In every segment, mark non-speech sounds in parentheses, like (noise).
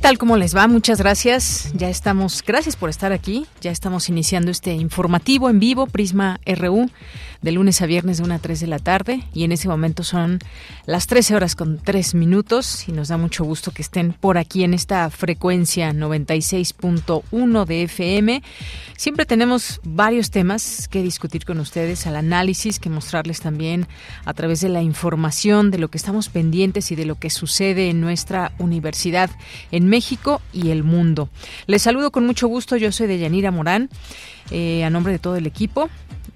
Tal? ¿Cómo les va? Muchas gracias. Ya estamos, gracias por estar aquí. Ya estamos iniciando este informativo en vivo, Prisma RU de lunes a viernes de 1 a 3 de la tarde y en ese momento son las 13 horas con 3 minutos y nos da mucho gusto que estén por aquí en esta frecuencia 96.1 de FM. Siempre tenemos varios temas que discutir con ustedes, al análisis, que mostrarles también a través de la información de lo que estamos pendientes y de lo que sucede en nuestra universidad en México y el mundo. Les saludo con mucho gusto, yo soy de Yanira Morán, eh, a nombre de todo el equipo.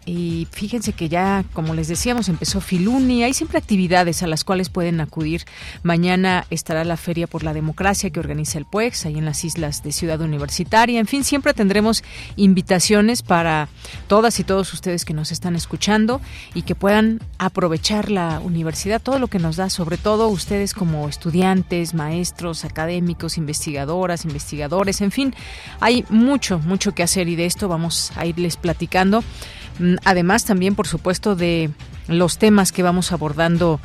Y fíjense que ya, como les decíamos, empezó Filuni. Hay siempre actividades a las cuales pueden acudir. Mañana estará la Feria por la Democracia que organiza el PUEX, ahí en las islas de Ciudad Universitaria. En fin, siempre tendremos invitaciones para todas y todos ustedes que nos están escuchando y que puedan aprovechar la universidad, todo lo que nos da, sobre todo ustedes como estudiantes, maestros, académicos, investigadoras, investigadores, en fin, hay mucho, mucho que hacer y de esto vamos a irles platicando. Mm, además también, por supuesto, de los temas que vamos abordando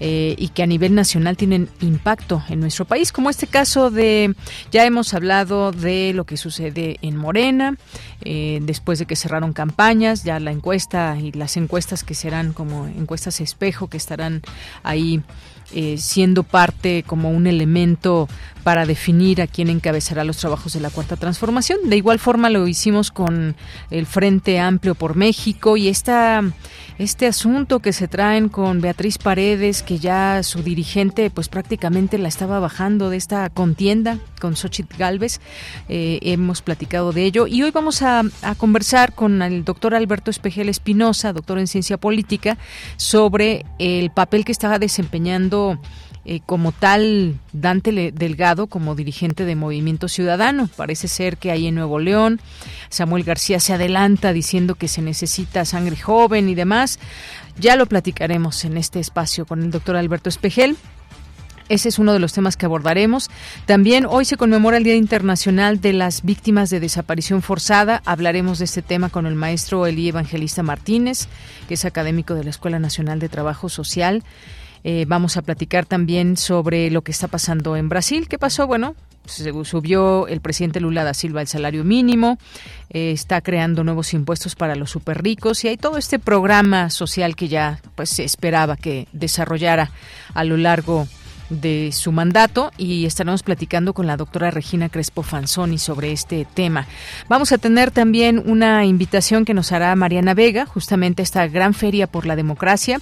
eh, y que a nivel nacional tienen impacto en nuestro país, como este caso de, ya hemos hablado de lo que sucede en Morena, eh, después de que cerraron campañas, ya la encuesta y las encuestas que serán como encuestas espejo que estarán ahí eh, siendo parte como un elemento para definir a quién encabezará los trabajos de la cuarta transformación. De igual forma lo hicimos con el Frente Amplio por México y esta este asunto que se traen con Beatriz Paredes, que ya su dirigente pues prácticamente la estaba bajando de esta contienda con Xochitl Galvez. Eh, hemos platicado de ello y hoy vamos a, a conversar con el doctor Alberto Espejel Espinosa, doctor en ciencia política, sobre el papel que estaba desempeñando eh, como tal Dante Delgado como dirigente de Movimiento Ciudadano. Parece ser que ahí en Nuevo León Samuel García se adelanta diciendo que se necesita sangre joven y demás. Ya lo platicaremos en este espacio con el doctor Alberto Espejel. Ese es uno de los temas que abordaremos. También hoy se conmemora el Día Internacional de las Víctimas de Desaparición Forzada. Hablaremos de este tema con el maestro Elí Evangelista Martínez, que es académico de la Escuela Nacional de Trabajo Social. Eh, vamos a platicar también sobre lo que está pasando en Brasil. ¿Qué pasó? Bueno, subió el presidente Lula da Silva el salario mínimo, eh, está creando nuevos impuestos para los super ricos y hay todo este programa social que ya pues se esperaba que desarrollara a lo largo de su mandato y estaremos platicando con la doctora Regina Crespo Fanzoni sobre este tema. Vamos a tener también una invitación que nos hará Mariana Vega, justamente esta gran feria por la democracia.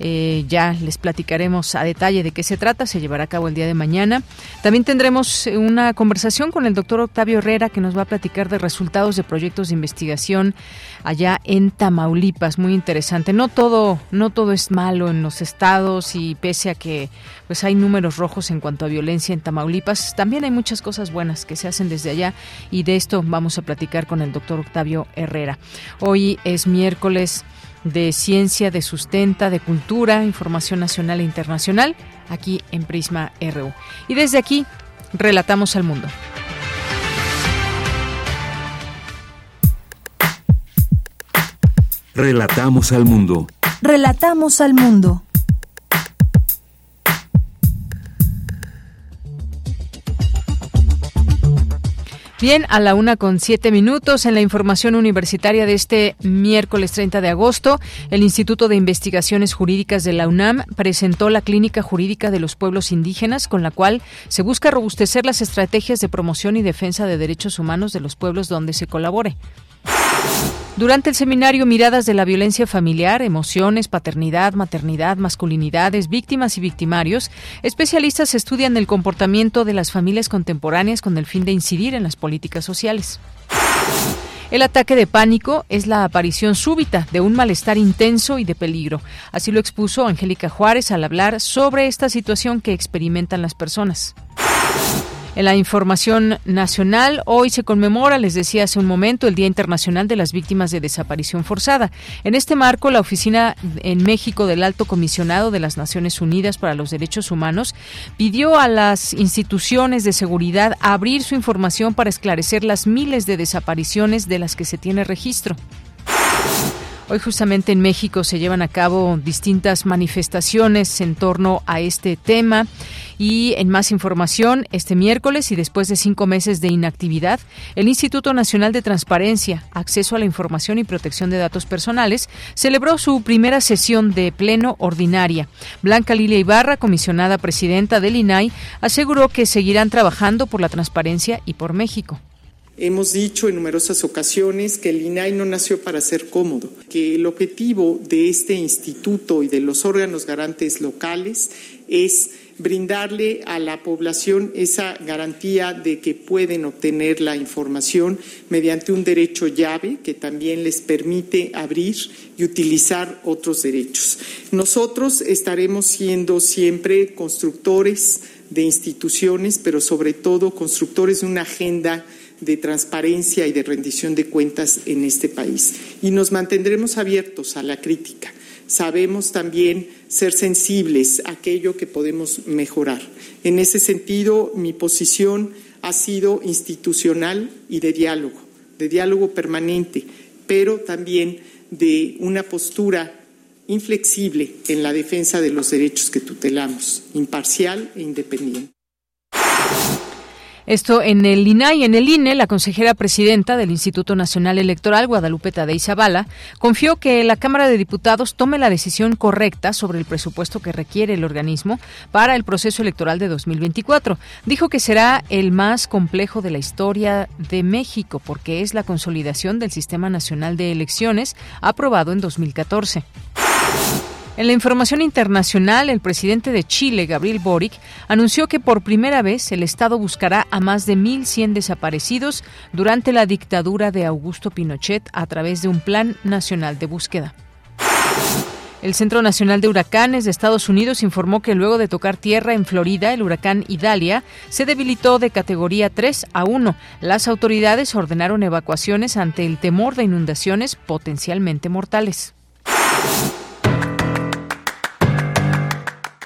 Eh, ya les platicaremos a detalle de qué se trata, se llevará a cabo el día de mañana. También tendremos eh, una conversación con el doctor Octavio Herrera que nos va a platicar de resultados de proyectos de investigación allá en Tamaulipas, muy interesante. No todo, no todo es malo en los estados y pese a que pues hay números rojos en cuanto a violencia en Tamaulipas, también hay muchas cosas buenas que se hacen desde allá y de esto vamos a platicar con el doctor Octavio Herrera. Hoy es miércoles de ciencia, de sustenta, de cultura, información nacional e internacional, aquí en Prisma RU. Y desde aquí, relatamos al mundo. Relatamos al mundo. Relatamos al mundo. Bien, a la una con siete minutos en la información universitaria de este miércoles 30 de agosto, el Instituto de Investigaciones Jurídicas de la UNAM presentó la Clínica Jurídica de los Pueblos Indígenas, con la cual se busca robustecer las estrategias de promoción y defensa de derechos humanos de los pueblos donde se colabore. Durante el seminario Miradas de la Violencia Familiar, Emociones, Paternidad, Maternidad, Masculinidades, Víctimas y Victimarios, especialistas estudian el comportamiento de las familias contemporáneas con el fin de incidir en las políticas sociales. El ataque de pánico es la aparición súbita de un malestar intenso y de peligro. Así lo expuso Angélica Juárez al hablar sobre esta situación que experimentan las personas. En la información nacional, hoy se conmemora, les decía hace un momento, el Día Internacional de las Víctimas de Desaparición Forzada. En este marco, la Oficina en México del Alto Comisionado de las Naciones Unidas para los Derechos Humanos pidió a las instituciones de seguridad abrir su información para esclarecer las miles de desapariciones de las que se tiene registro. Hoy justamente en México se llevan a cabo distintas manifestaciones en torno a este tema y en más información, este miércoles y después de cinco meses de inactividad, el Instituto Nacional de Transparencia, Acceso a la Información y Protección de Datos Personales celebró su primera sesión de pleno ordinaria. Blanca Lilia Ibarra, comisionada presidenta del INAI, aseguró que seguirán trabajando por la transparencia y por México. Hemos dicho en numerosas ocasiones que el INAI no nació para ser cómodo, que el objetivo de este instituto y de los órganos garantes locales es brindarle a la población esa garantía de que pueden obtener la información mediante un derecho llave que también les permite abrir y utilizar otros derechos. Nosotros estaremos siendo siempre constructores de instituciones, pero sobre todo constructores de una agenda de transparencia y de rendición de cuentas en este país. Y nos mantendremos abiertos a la crítica. Sabemos también ser sensibles a aquello que podemos mejorar. En ese sentido, mi posición ha sido institucional y de diálogo, de diálogo permanente, pero también de una postura inflexible en la defensa de los derechos que tutelamos, imparcial e independiente. Esto en el INAI, en el INE, la consejera presidenta del Instituto Nacional Electoral, Guadalupe Tadei Zavala, confió que la Cámara de Diputados tome la decisión correcta sobre el presupuesto que requiere el organismo para el proceso electoral de 2024. Dijo que será el más complejo de la historia de México porque es la consolidación del Sistema Nacional de Elecciones aprobado en 2014. En la información internacional, el presidente de Chile, Gabriel Boric, anunció que por primera vez el Estado buscará a más de 1.100 desaparecidos durante la dictadura de Augusto Pinochet a través de un plan nacional de búsqueda. El Centro Nacional de Huracanes de Estados Unidos informó que luego de tocar tierra en Florida, el huracán Idalia se debilitó de categoría 3 a 1. Las autoridades ordenaron evacuaciones ante el temor de inundaciones potencialmente mortales.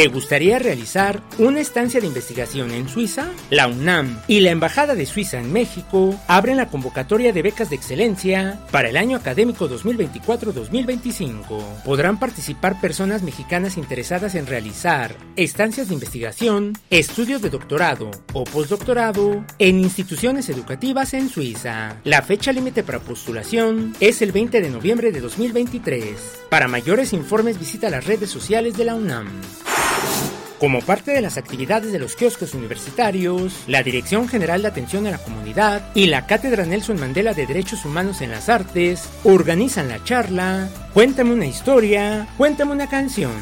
¿Te gustaría realizar una estancia de investigación en Suiza? La UNAM y la Embajada de Suiza en México abren la convocatoria de becas de excelencia para el año académico 2024-2025. Podrán participar personas mexicanas interesadas en realizar estancias de investigación, estudios de doctorado o postdoctorado en instituciones educativas en Suiza. La fecha límite para postulación es el 20 de noviembre de 2023. Para mayores informes visita las redes sociales de la UNAM. Como parte de las actividades de los kioscos universitarios, la Dirección General de Atención a la Comunidad y la Cátedra Nelson Mandela de Derechos Humanos en las Artes organizan la charla Cuéntame una historia, cuéntame una canción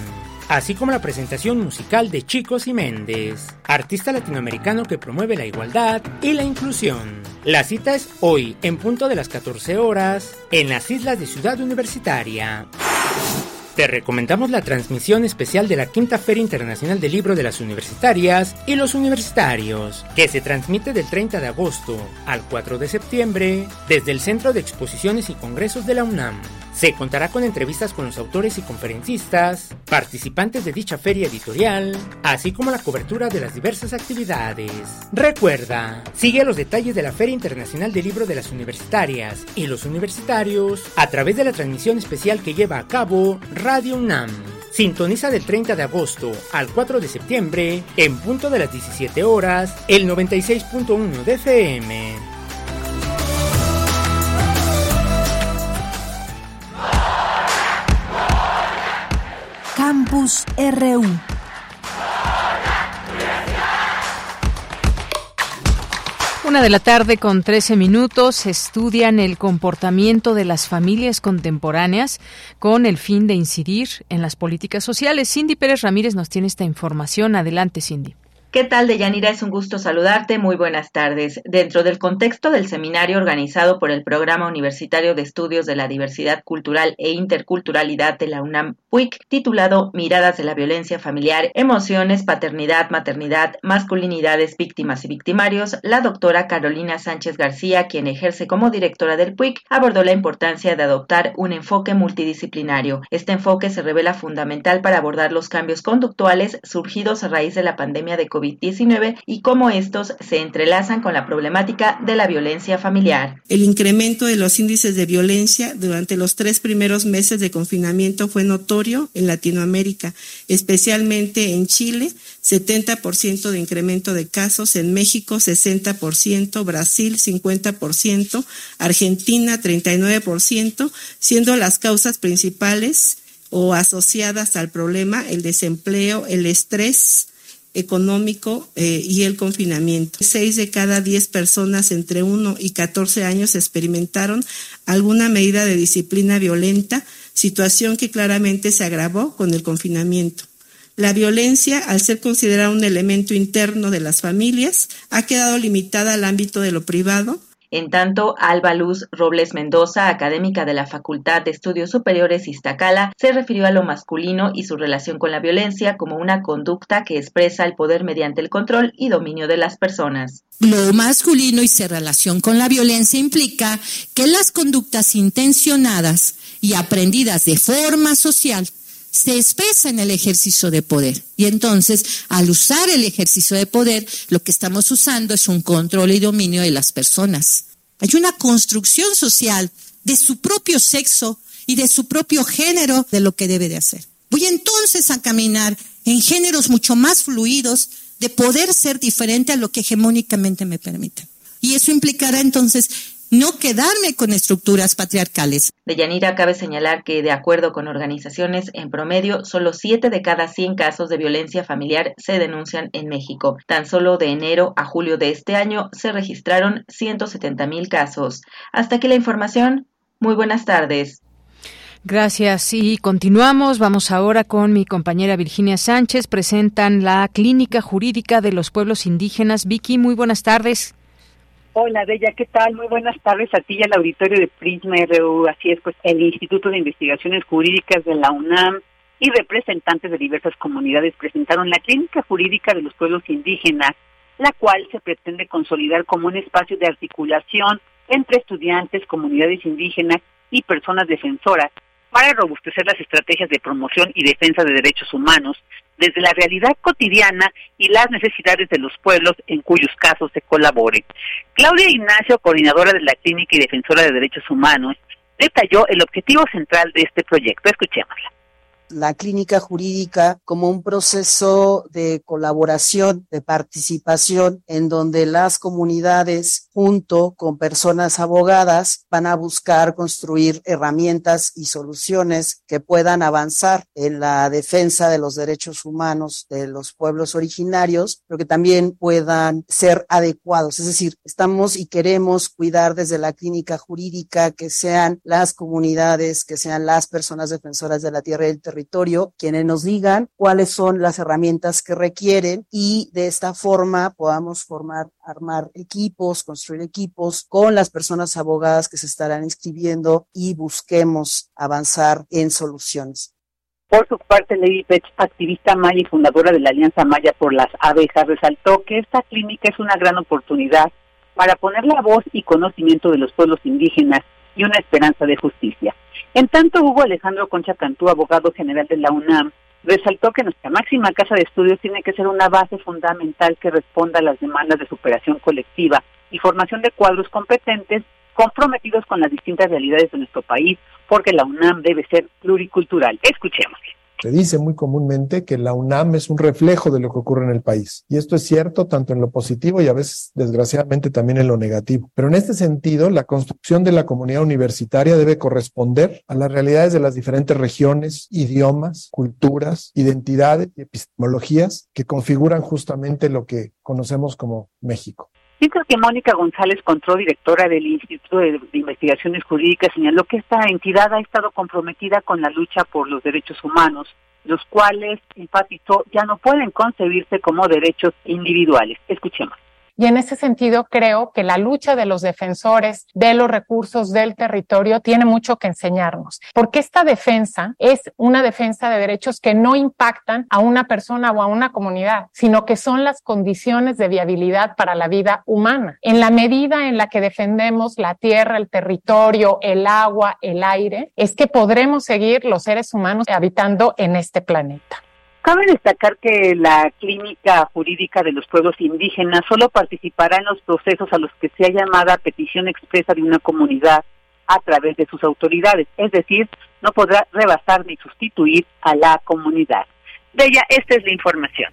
así como la presentación musical de Chicos y Méndez, artista latinoamericano que promueve la igualdad y la inclusión. La cita es hoy, en punto de las 14 horas, en las islas de Ciudad Universitaria. Te recomendamos la transmisión especial de la Quinta Feria Internacional del Libro de las Universitarias y los Universitarios, que se transmite del 30 de agosto al 4 de septiembre desde el Centro de Exposiciones y Congresos de la UNAM. Se contará con entrevistas con los autores y conferencistas, participantes de dicha feria editorial, así como la cobertura de las diversas actividades. Recuerda, sigue los detalles de la Feria Internacional del Libro de las Universitarias y los Universitarios a través de la transmisión especial que lleva a cabo Radio UNAM. Sintoniza del 30 de agosto al 4 de septiembre, en punto de las 17 horas, el 96.1 de FM. Campus RU. Una de la tarde con 13 minutos estudian el comportamiento de las familias contemporáneas con el fin de incidir en las políticas sociales. Cindy Pérez Ramírez nos tiene esta información. Adelante, Cindy. ¿Qué tal, Deyanira? Es un gusto saludarte. Muy buenas tardes. Dentro del contexto del seminario organizado por el Programa Universitario de Estudios de la Diversidad Cultural e Interculturalidad de la UNAM, PUIC, titulado Miradas de la Violencia Familiar, Emociones, Paternidad, Maternidad, Masculinidades, Víctimas y Victimarios, la doctora Carolina Sánchez García, quien ejerce como directora del PUIC, abordó la importancia de adoptar un enfoque multidisciplinario. Este enfoque se revela fundamental para abordar los cambios conductuales surgidos a raíz de la pandemia de COVID-19 y cómo estos se entrelazan con la problemática de la violencia familiar. El incremento de los índices de violencia durante los tres primeros meses de confinamiento fue notorio en Latinoamérica, especialmente en Chile, 70% de incremento de casos, en México 60%, Brasil 50%, Argentina 39%, siendo las causas principales o asociadas al problema el desempleo, el estrés, económico eh, y el confinamiento. Seis de cada diez personas entre 1 y 14 años experimentaron alguna medida de disciplina violenta, situación que claramente se agravó con el confinamiento. La violencia, al ser considerada un elemento interno de las familias, ha quedado limitada al ámbito de lo privado, en tanto, Alba Luz Robles Mendoza, académica de la Facultad de Estudios Superiores Iztacala, se refirió a lo masculino y su relación con la violencia como una conducta que expresa el poder mediante el control y dominio de las personas. Lo masculino y su relación con la violencia implica que las conductas intencionadas y aprendidas de forma social se expresa en el ejercicio de poder. Y entonces, al usar el ejercicio de poder, lo que estamos usando es un control y dominio de las personas. Hay una construcción social de su propio sexo y de su propio género de lo que debe de hacer. Voy entonces a caminar en géneros mucho más fluidos de poder ser diferente a lo que hegemónicamente me permite. Y eso implicará entonces no quedarme con estructuras patriarcales. De Yanira cabe señalar que, de acuerdo con organizaciones, en promedio, solo 7 de cada 100 casos de violencia familiar se denuncian en México. Tan solo de enero a julio de este año se registraron 170 mil casos. Hasta aquí la información. Muy buenas tardes. Gracias. Y continuamos. Vamos ahora con mi compañera Virginia Sánchez. Presentan la Clínica Jurídica de los Pueblos Indígenas. Vicky, muy buenas tardes. Hola, Bella, ¿qué tal? Muy buenas tardes a ti y al auditorio de Prisma RU. Así es, pues el Instituto de Investigaciones Jurídicas de la UNAM y representantes de diversas comunidades presentaron la Clínica Jurídica de los Pueblos Indígenas, la cual se pretende consolidar como un espacio de articulación entre estudiantes, comunidades indígenas y personas defensoras para robustecer las estrategias de promoción y defensa de derechos humanos desde la realidad cotidiana y las necesidades de los pueblos en cuyos casos se colabore. Claudia Ignacio, coordinadora de la Clínica y defensora de derechos humanos, detalló el objetivo central de este proyecto. Escuchémosla la clínica jurídica como un proceso de colaboración, de participación, en donde las comunidades, junto con personas abogadas, van a buscar construir herramientas y soluciones que puedan avanzar en la defensa de los derechos humanos de los pueblos originarios, pero que también puedan ser adecuados. Es decir, estamos y queremos cuidar desde la clínica jurídica que sean las comunidades, que sean las personas defensoras de la tierra y del territorio territorio quienes nos digan cuáles son las herramientas que requieren y de esta forma podamos formar, armar equipos, construir equipos con las personas abogadas que se estarán inscribiendo y busquemos avanzar en soluciones. Por su parte, Lady Pech, activista maya y fundadora de la Alianza Maya por las Abejas, resaltó que esta clínica es una gran oportunidad para poner la voz y conocimiento de los pueblos indígenas y una esperanza de justicia. En tanto, Hugo Alejandro Concha Cantú, abogado general de la UNAM, resaltó que nuestra máxima casa de estudios tiene que ser una base fundamental que responda a las demandas de superación colectiva y formación de cuadros competentes comprometidos con las distintas realidades de nuestro país, porque la UNAM debe ser pluricultural. Escuchemos. Se dice muy comúnmente que la UNAM es un reflejo de lo que ocurre en el país. Y esto es cierto tanto en lo positivo y a veces, desgraciadamente, también en lo negativo. Pero en este sentido, la construcción de la comunidad universitaria debe corresponder a las realidades de las diferentes regiones, idiomas, culturas, identidades y epistemologías que configuran justamente lo que conocemos como México. Mientras que Mónica González Contró, directora del Instituto de, Investigaciones Jurídicas, señaló que esta entidad ha estado comprometida con la lucha por los derechos humanos, los cuales, enfatizó, ya no pueden concebirse como derechos individuales. Escuchemos. Y en ese sentido creo que la lucha de los defensores de los recursos del territorio tiene mucho que enseñarnos, porque esta defensa es una defensa de derechos que no impactan a una persona o a una comunidad, sino que son las condiciones de viabilidad para la vida humana. En la medida en la que defendemos la tierra, el territorio, el agua, el aire, es que podremos seguir los seres humanos habitando en este planeta. Cabe destacar que la Clínica Jurídica de los Pueblos Indígenas solo participará en los procesos a los que sea llamada petición expresa de una comunidad a través de sus autoridades, es decir, no podrá rebasar ni sustituir a la comunidad. De ella, esta es la información.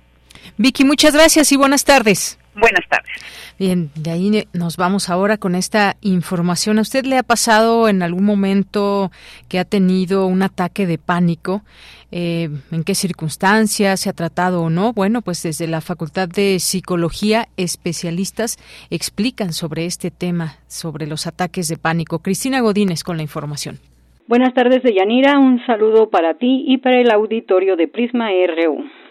Vicky, muchas gracias y buenas tardes. Buenas tardes. Bien, de ahí nos vamos ahora con esta información. ¿A usted le ha pasado en algún momento que ha tenido un ataque de pánico? Eh, ¿En qué circunstancias se ha tratado o no? Bueno, pues desde la Facultad de Psicología, especialistas explican sobre este tema, sobre los ataques de pánico. Cristina Godínez con la información. Buenas tardes, Deyanira. Un saludo para ti y para el auditorio de Prisma RU.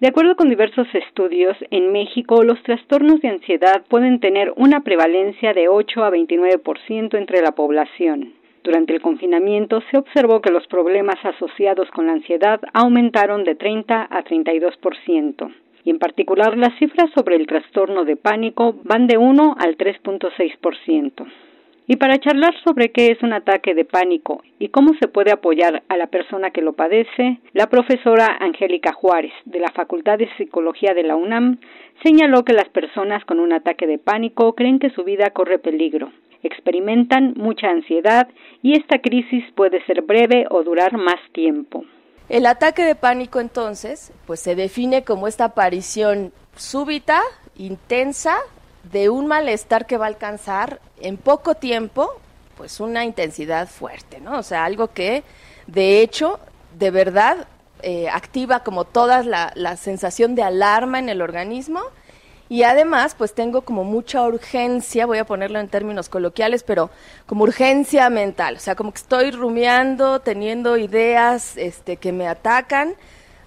De acuerdo con diversos estudios, en México los trastornos de ansiedad pueden tener una prevalencia de 8 a 29% entre la población. Durante el confinamiento se observó que los problemas asociados con la ansiedad aumentaron de 30 a 32%. Y en particular las cifras sobre el trastorno de pánico van de 1 al 3.6%. Y para charlar sobre qué es un ataque de pánico y cómo se puede apoyar a la persona que lo padece, la profesora Angélica Juárez, de la Facultad de Psicología de la UNAM, señaló que las personas con un ataque de pánico creen que su vida corre peligro, experimentan mucha ansiedad y esta crisis puede ser breve o durar más tiempo. El ataque de pánico entonces, pues se define como esta aparición súbita, intensa, de un malestar que va a alcanzar en poco tiempo, pues una intensidad fuerte, ¿no? O sea, algo que de hecho, de verdad, eh, activa como toda la, la sensación de alarma en el organismo y además pues tengo como mucha urgencia, voy a ponerlo en términos coloquiales, pero como urgencia mental, o sea, como que estoy rumiando, teniendo ideas este, que me atacan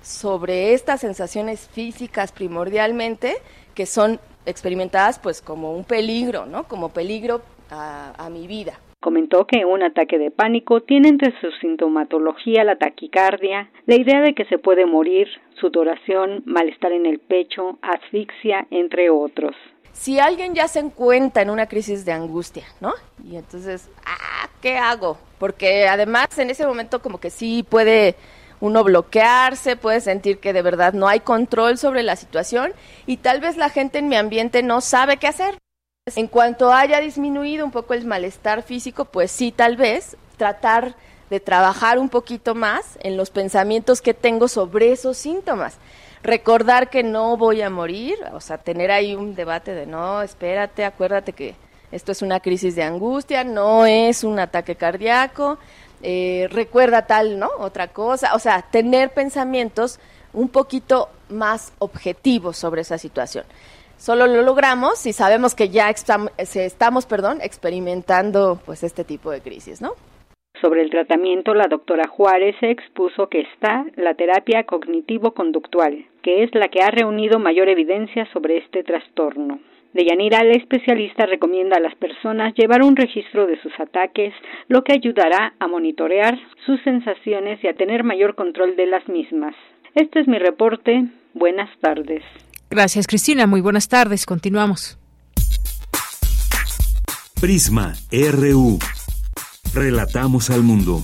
sobre estas sensaciones físicas primordialmente que son experimentadas pues como un peligro, ¿no? Como peligro a, a mi vida. Comentó que un ataque de pánico tiene entre su sintomatología la taquicardia, la idea de que se puede morir, sudoración, malestar en el pecho, asfixia, entre otros. Si alguien ya se encuentra en una crisis de angustia, ¿no? Y entonces, ah, ¿qué hago? Porque además en ese momento como que sí puede uno bloquearse, puede sentir que de verdad no hay control sobre la situación y tal vez la gente en mi ambiente no sabe qué hacer. En cuanto haya disminuido un poco el malestar físico, pues sí, tal vez tratar de trabajar un poquito más en los pensamientos que tengo sobre esos síntomas. Recordar que no voy a morir, o sea, tener ahí un debate de no, espérate, acuérdate que esto es una crisis de angustia, no es un ataque cardíaco, eh, recuerda tal, ¿no? Otra cosa, o sea, tener pensamientos un poquito más objetivos sobre esa situación. Solo lo logramos si sabemos que ya estamos, perdón, experimentando pues este tipo de crisis, ¿no? Sobre el tratamiento, la doctora Juárez expuso que está la terapia cognitivo-conductual, que es la que ha reunido mayor evidencia sobre este trastorno. Deyanira, la especialista, recomienda a las personas llevar un registro de sus ataques, lo que ayudará a monitorear sus sensaciones y a tener mayor control de las mismas. Este es mi reporte. Buenas tardes. Gracias, Cristina. Muy buenas tardes. Continuamos. Prisma RU. Relatamos al mundo.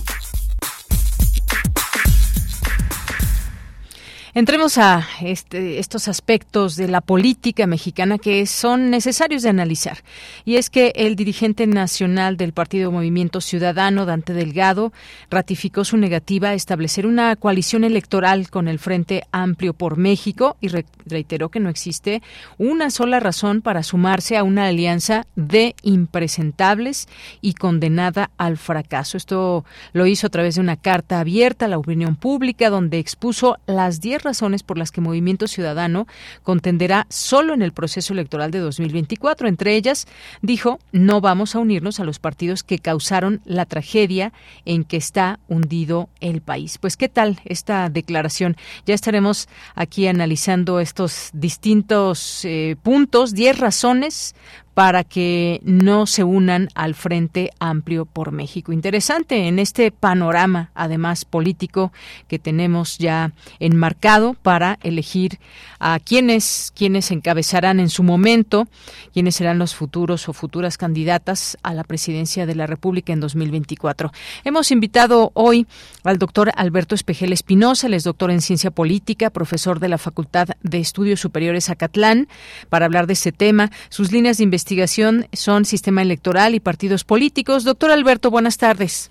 Entremos a este, estos aspectos de la política mexicana que son necesarios de analizar. Y es que el dirigente nacional del Partido Movimiento Ciudadano, Dante Delgado, ratificó su negativa a establecer una coalición electoral con el Frente Amplio por México y reiteró que no existe una sola razón para sumarse a una alianza de impresentables y condenada al fracaso. Esto lo hizo a través de una carta abierta a la opinión pública donde expuso las 10 razones por las que Movimiento Ciudadano contenderá solo en el proceso electoral de 2024. Entre ellas, dijo, no vamos a unirnos a los partidos que causaron la tragedia en que está hundido el país. Pues, ¿qué tal esta declaración? Ya estaremos aquí analizando estos distintos eh, puntos, 10 razones para que no se unan al Frente Amplio por México. Interesante en este panorama, además político, que tenemos ya enmarcado para elegir a quienes, quienes encabezarán en su momento, quienes serán los futuros o futuras candidatas a la presidencia de la República en 2024. Hemos invitado hoy al doctor Alberto Espejel Espinosa, él es doctor en ciencia política, profesor de la Facultad de Estudios Superiores Acatlán, para hablar de este tema, sus líneas de investigación investigación son sistema electoral y partidos políticos. Doctor Alberto, buenas tardes.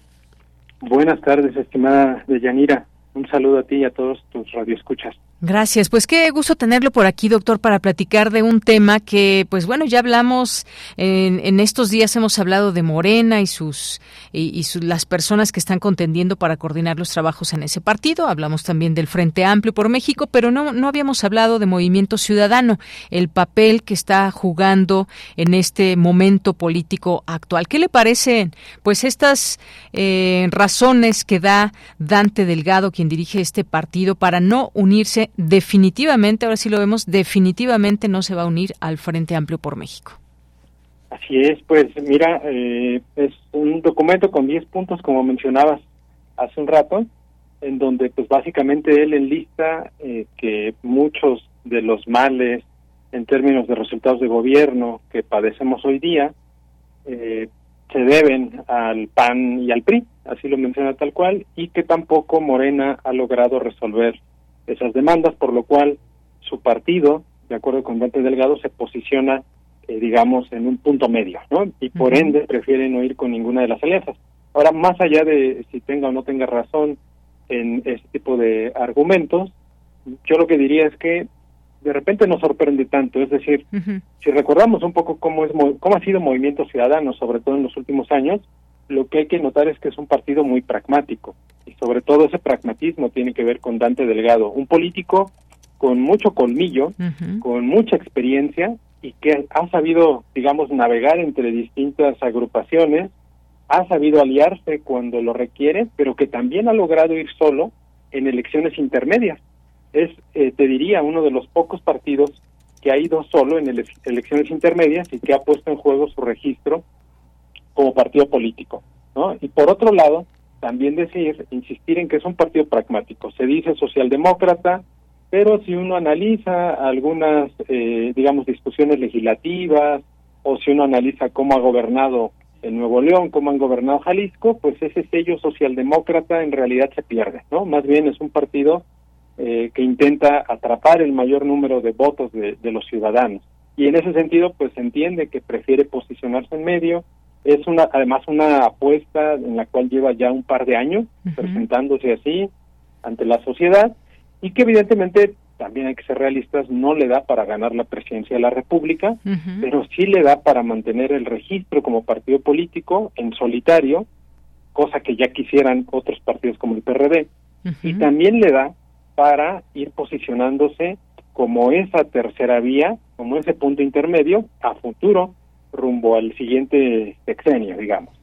Buenas tardes, estimada Deyanira. Un saludo a ti y a todos tus radioescuchas. Gracias. Pues qué gusto tenerlo por aquí, doctor, para platicar de un tema que, pues bueno, ya hablamos en, en estos días hemos hablado de Morena y sus y, las personas que están contendiendo para coordinar los trabajos en ese partido. Hablamos también del Frente Amplio por México, pero no no habíamos hablado de Movimiento Ciudadano, el papel que está jugando en este momento político actual. ¿Qué le parecen, pues estas eh, razones que da Dante Delgado, quien dirige este partido, para no unirse definitivamente, ahora sí lo vemos, definitivamente no se va a unir al Frente Amplio por México. Así es, pues mira, eh, es un documento con 10 puntos, como mencionabas hace un rato, en donde pues básicamente él enlista eh, que muchos de los males en términos de resultados de gobierno que padecemos hoy día eh, se deben al PAN y al PRI, así lo menciona tal cual, y que tampoco Morena ha logrado resolver esas demandas, por lo cual su partido, de acuerdo con Dante Delgado, se posiciona, eh, digamos, en un punto medio, ¿no? Y por ende prefiere no ir con ninguna de las alianzas. Ahora, más allá de si tenga o no tenga razón en este tipo de argumentos, yo lo que diría es que de repente nos sorprende tanto, es decir, si recordamos un poco cómo es cómo ha sido Movimiento Ciudadano, sobre todo en los últimos años, lo que hay que notar es que es un partido muy pragmático y sobre todo ese pragmatismo tiene que ver con Dante Delgado, un político con mucho colmillo, con mucha experiencia y que ha sabido, digamos, navegar entre distintas agrupaciones, ha sabido aliarse cuando lo requiere, pero que también ha logrado ir solo en elecciones intermedias. Es, eh, te diría, uno de los pocos partidos que ha ido solo en elecciones intermedias y que ha puesto en juego su registro como partido político. ¿no? Y por otro lado, también decir, insistir en que es un partido pragmático. Se dice socialdemócrata, pero si uno analiza algunas, eh, digamos, discusiones legislativas, o si uno analiza cómo ha gobernado en Nuevo León, cómo han gobernado Jalisco, pues ese sello socialdemócrata en realidad se pierde, ¿no? Más bien es un partido eh, que intenta atrapar el mayor número de votos de, de los ciudadanos. Y en ese sentido, pues entiende que prefiere posicionarse en medio, es una además una apuesta en la cual lleva ya un par de años presentándose así ante la sociedad y que evidentemente también hay que ser realistas, no le da para ganar la presidencia de la República, pero sí le da para mantener el registro como partido político en solitario, cosa que ya quisieran otros partidos como el PRD, y también le da para ir posicionándose como esa tercera vía, como ese punto intermedio a futuro rumbo al siguiente sexenio, digamos.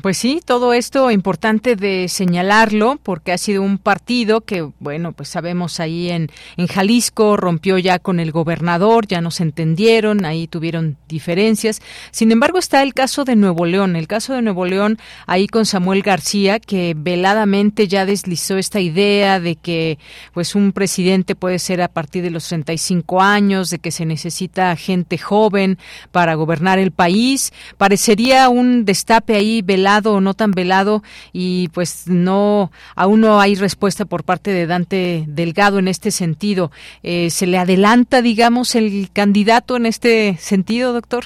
Pues sí, todo esto importante de señalarlo porque ha sido un partido que, bueno, pues sabemos ahí en, en Jalisco rompió ya con el gobernador, ya no se entendieron, ahí tuvieron diferencias. Sin embargo, está el caso de Nuevo León, el caso de Nuevo León ahí con Samuel García que veladamente ya deslizó esta idea de que pues un presidente puede ser a partir de los 35 años, de que se necesita gente joven para gobernar el país. Parecería un destape ahí veladamente velado o no tan velado y pues no aún no hay respuesta por parte de Dante Delgado en este sentido. Eh, ¿Se le adelanta, digamos, el candidato en este sentido, doctor?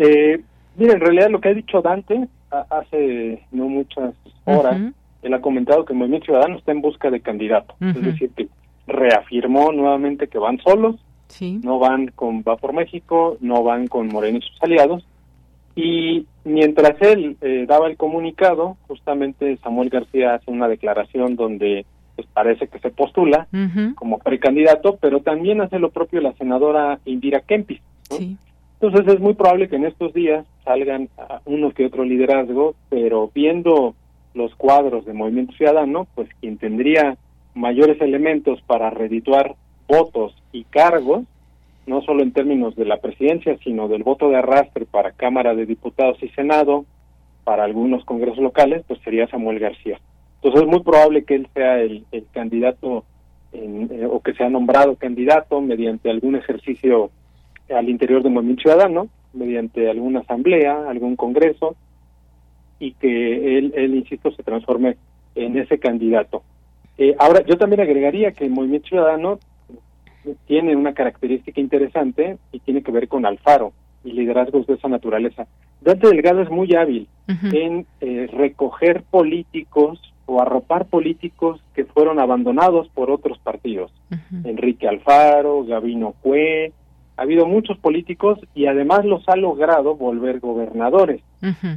Eh, mira, en realidad lo que ha dicho Dante hace no muchas horas, él ha comentado que el Movimiento Ciudadano está en busca de candidato. Es decir, que reafirmó nuevamente que van solos, no van con Va por México, no van con Moreno y sus aliados. Y mientras él eh, daba el comunicado, justamente Samuel García hace una declaración donde pues, parece que se postula como precandidato, pero también hace lo propio la senadora Indira Kempis. Entonces es muy probable que en estos días salgan uno que otro liderazgo, pero viendo los cuadros de Movimiento Ciudadano, pues quien tendría mayores elementos para redituar votos y cargos, no solo en términos de la presidencia, sino del voto de arrastre para Cámara de Diputados y Senado, para algunos congresos locales, pues sería Samuel García. Entonces es muy probable que él sea el, candidato eh, o que sea nombrado candidato mediante algún ejercicio al interior del Movimiento Ciudadano, mediante alguna asamblea, algún congreso, y que él, él insisto, se transforme en ese candidato. Eh, ahora, yo también agregaría que el Movimiento Ciudadano tiene una característica interesante y tiene que ver con Alfaro y liderazgos de esa naturaleza. Dante Delgado es muy hábil en eh, recoger políticos o arropar políticos que fueron abandonados por otros partidos. Enrique Alfaro, Gabino Cue, ha habido muchos políticos y además los ha logrado volver gobernadores.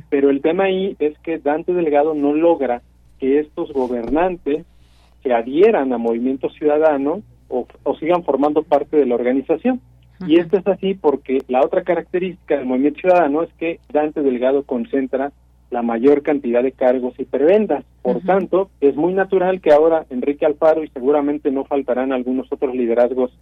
Pero el tema ahí es que Dante Delgado no logra que estos gobernantes se adhieran a Movimiento Ciudadano o, sigan formando parte de la organización. Y esto es así porque la otra característica del Movimiento Ciudadano es que Dante Delgado concentra la mayor cantidad de cargos y prebendas. Por tanto, es muy natural que ahora Enrique Alfaro y seguramente no faltarán algunos otros liderazgos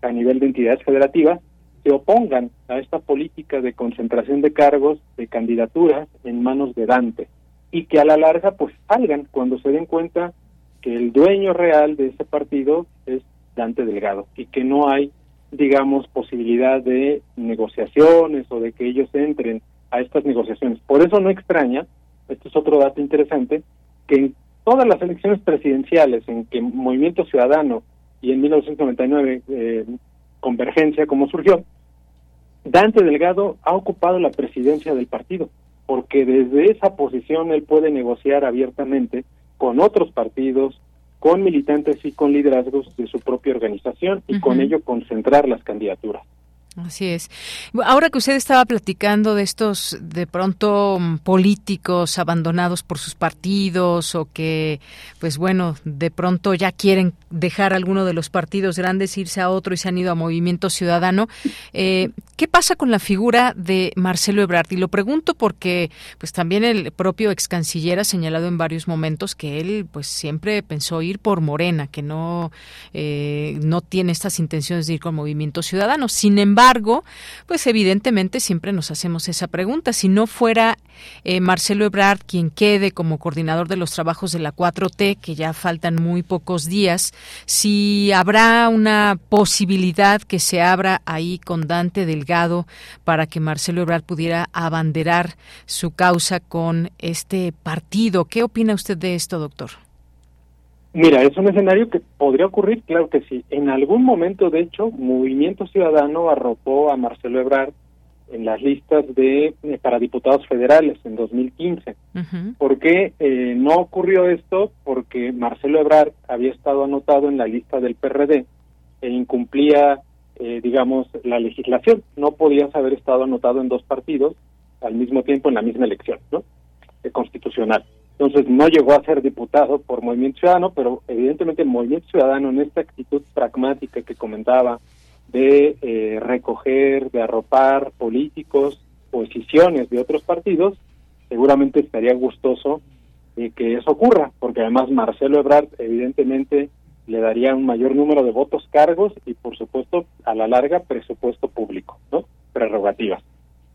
a nivel de entidades federativas se opongan a esta política de concentración de cargos, de candidaturas en manos de Dante y que a la larga pues salgan cuando se den cuenta que el dueño real de ese partido es Dante Delgado y que no hay digamos posibilidad de negociaciones o de que ellos entren a estas negociaciones. Por eso no extraña, este es otro dato interesante, que en todas las elecciones presidenciales en que Movimiento Ciudadano y en 1999 eh, Convergencia, como surgió, Dante Delgado ha ocupado la presidencia del partido, porque desde esa posición él puede negociar abiertamente con otros partidos, con militantes y con liderazgos de su propia organización y con ello concentrar las candidaturas. Así es. Ahora que usted estaba platicando de estos, de pronto, mm, políticos abandonados por sus partidos o que, pues bueno, de pronto ya quieren dejar alguno de los partidos grandes, irse a otro y se han ido a Movimiento Ciudadano, eh, ¿qué pasa con la figura de Marcelo Ebrard? Y lo pregunto porque, pues también el propio ex canciller ha señalado en varios momentos que él, pues siempre pensó ir por Morena, que no, eh, no tiene estas intenciones de ir con Movimiento Ciudadano. Sin embargo, embargo, pues evidentemente siempre nos hacemos esa pregunta. Si no fuera eh, Marcelo Ebrard quien quede como coordinador de los trabajos de la 4T, que ya faltan muy pocos días, si habrá una posibilidad que se abra ahí con Dante Delgado para que Marcelo Ebrard pudiera abanderar su causa con este partido. ¿Qué opina usted de esto, doctor? Mira, es un escenario que podría ocurrir, claro que sí. En algún momento, de hecho, Movimiento Ciudadano arropó a Marcelo Ebrard en las listas de eh, para diputados federales en 2015. ¿Por qué eh, no ocurrió esto? Porque Marcelo Ebrard había estado anotado en la lista del PRD e incumplía, eh, digamos, la legislación. No podías haber estado anotado en dos partidos al mismo tiempo en la misma elección, ¿no? constitucional. Entonces no llegó a ser diputado por Movimiento Ciudadano, pero evidentemente Movimiento Ciudadano en esta actitud pragmática que comentaba de eh, recoger, de arropar políticos, posiciones de otros partidos, seguramente estaría gustoso de que eso ocurra, porque además Marcelo Ebrard evidentemente le daría un mayor número de votos, cargos y por supuesto a la larga presupuesto público, ¿no? Prerrogativas.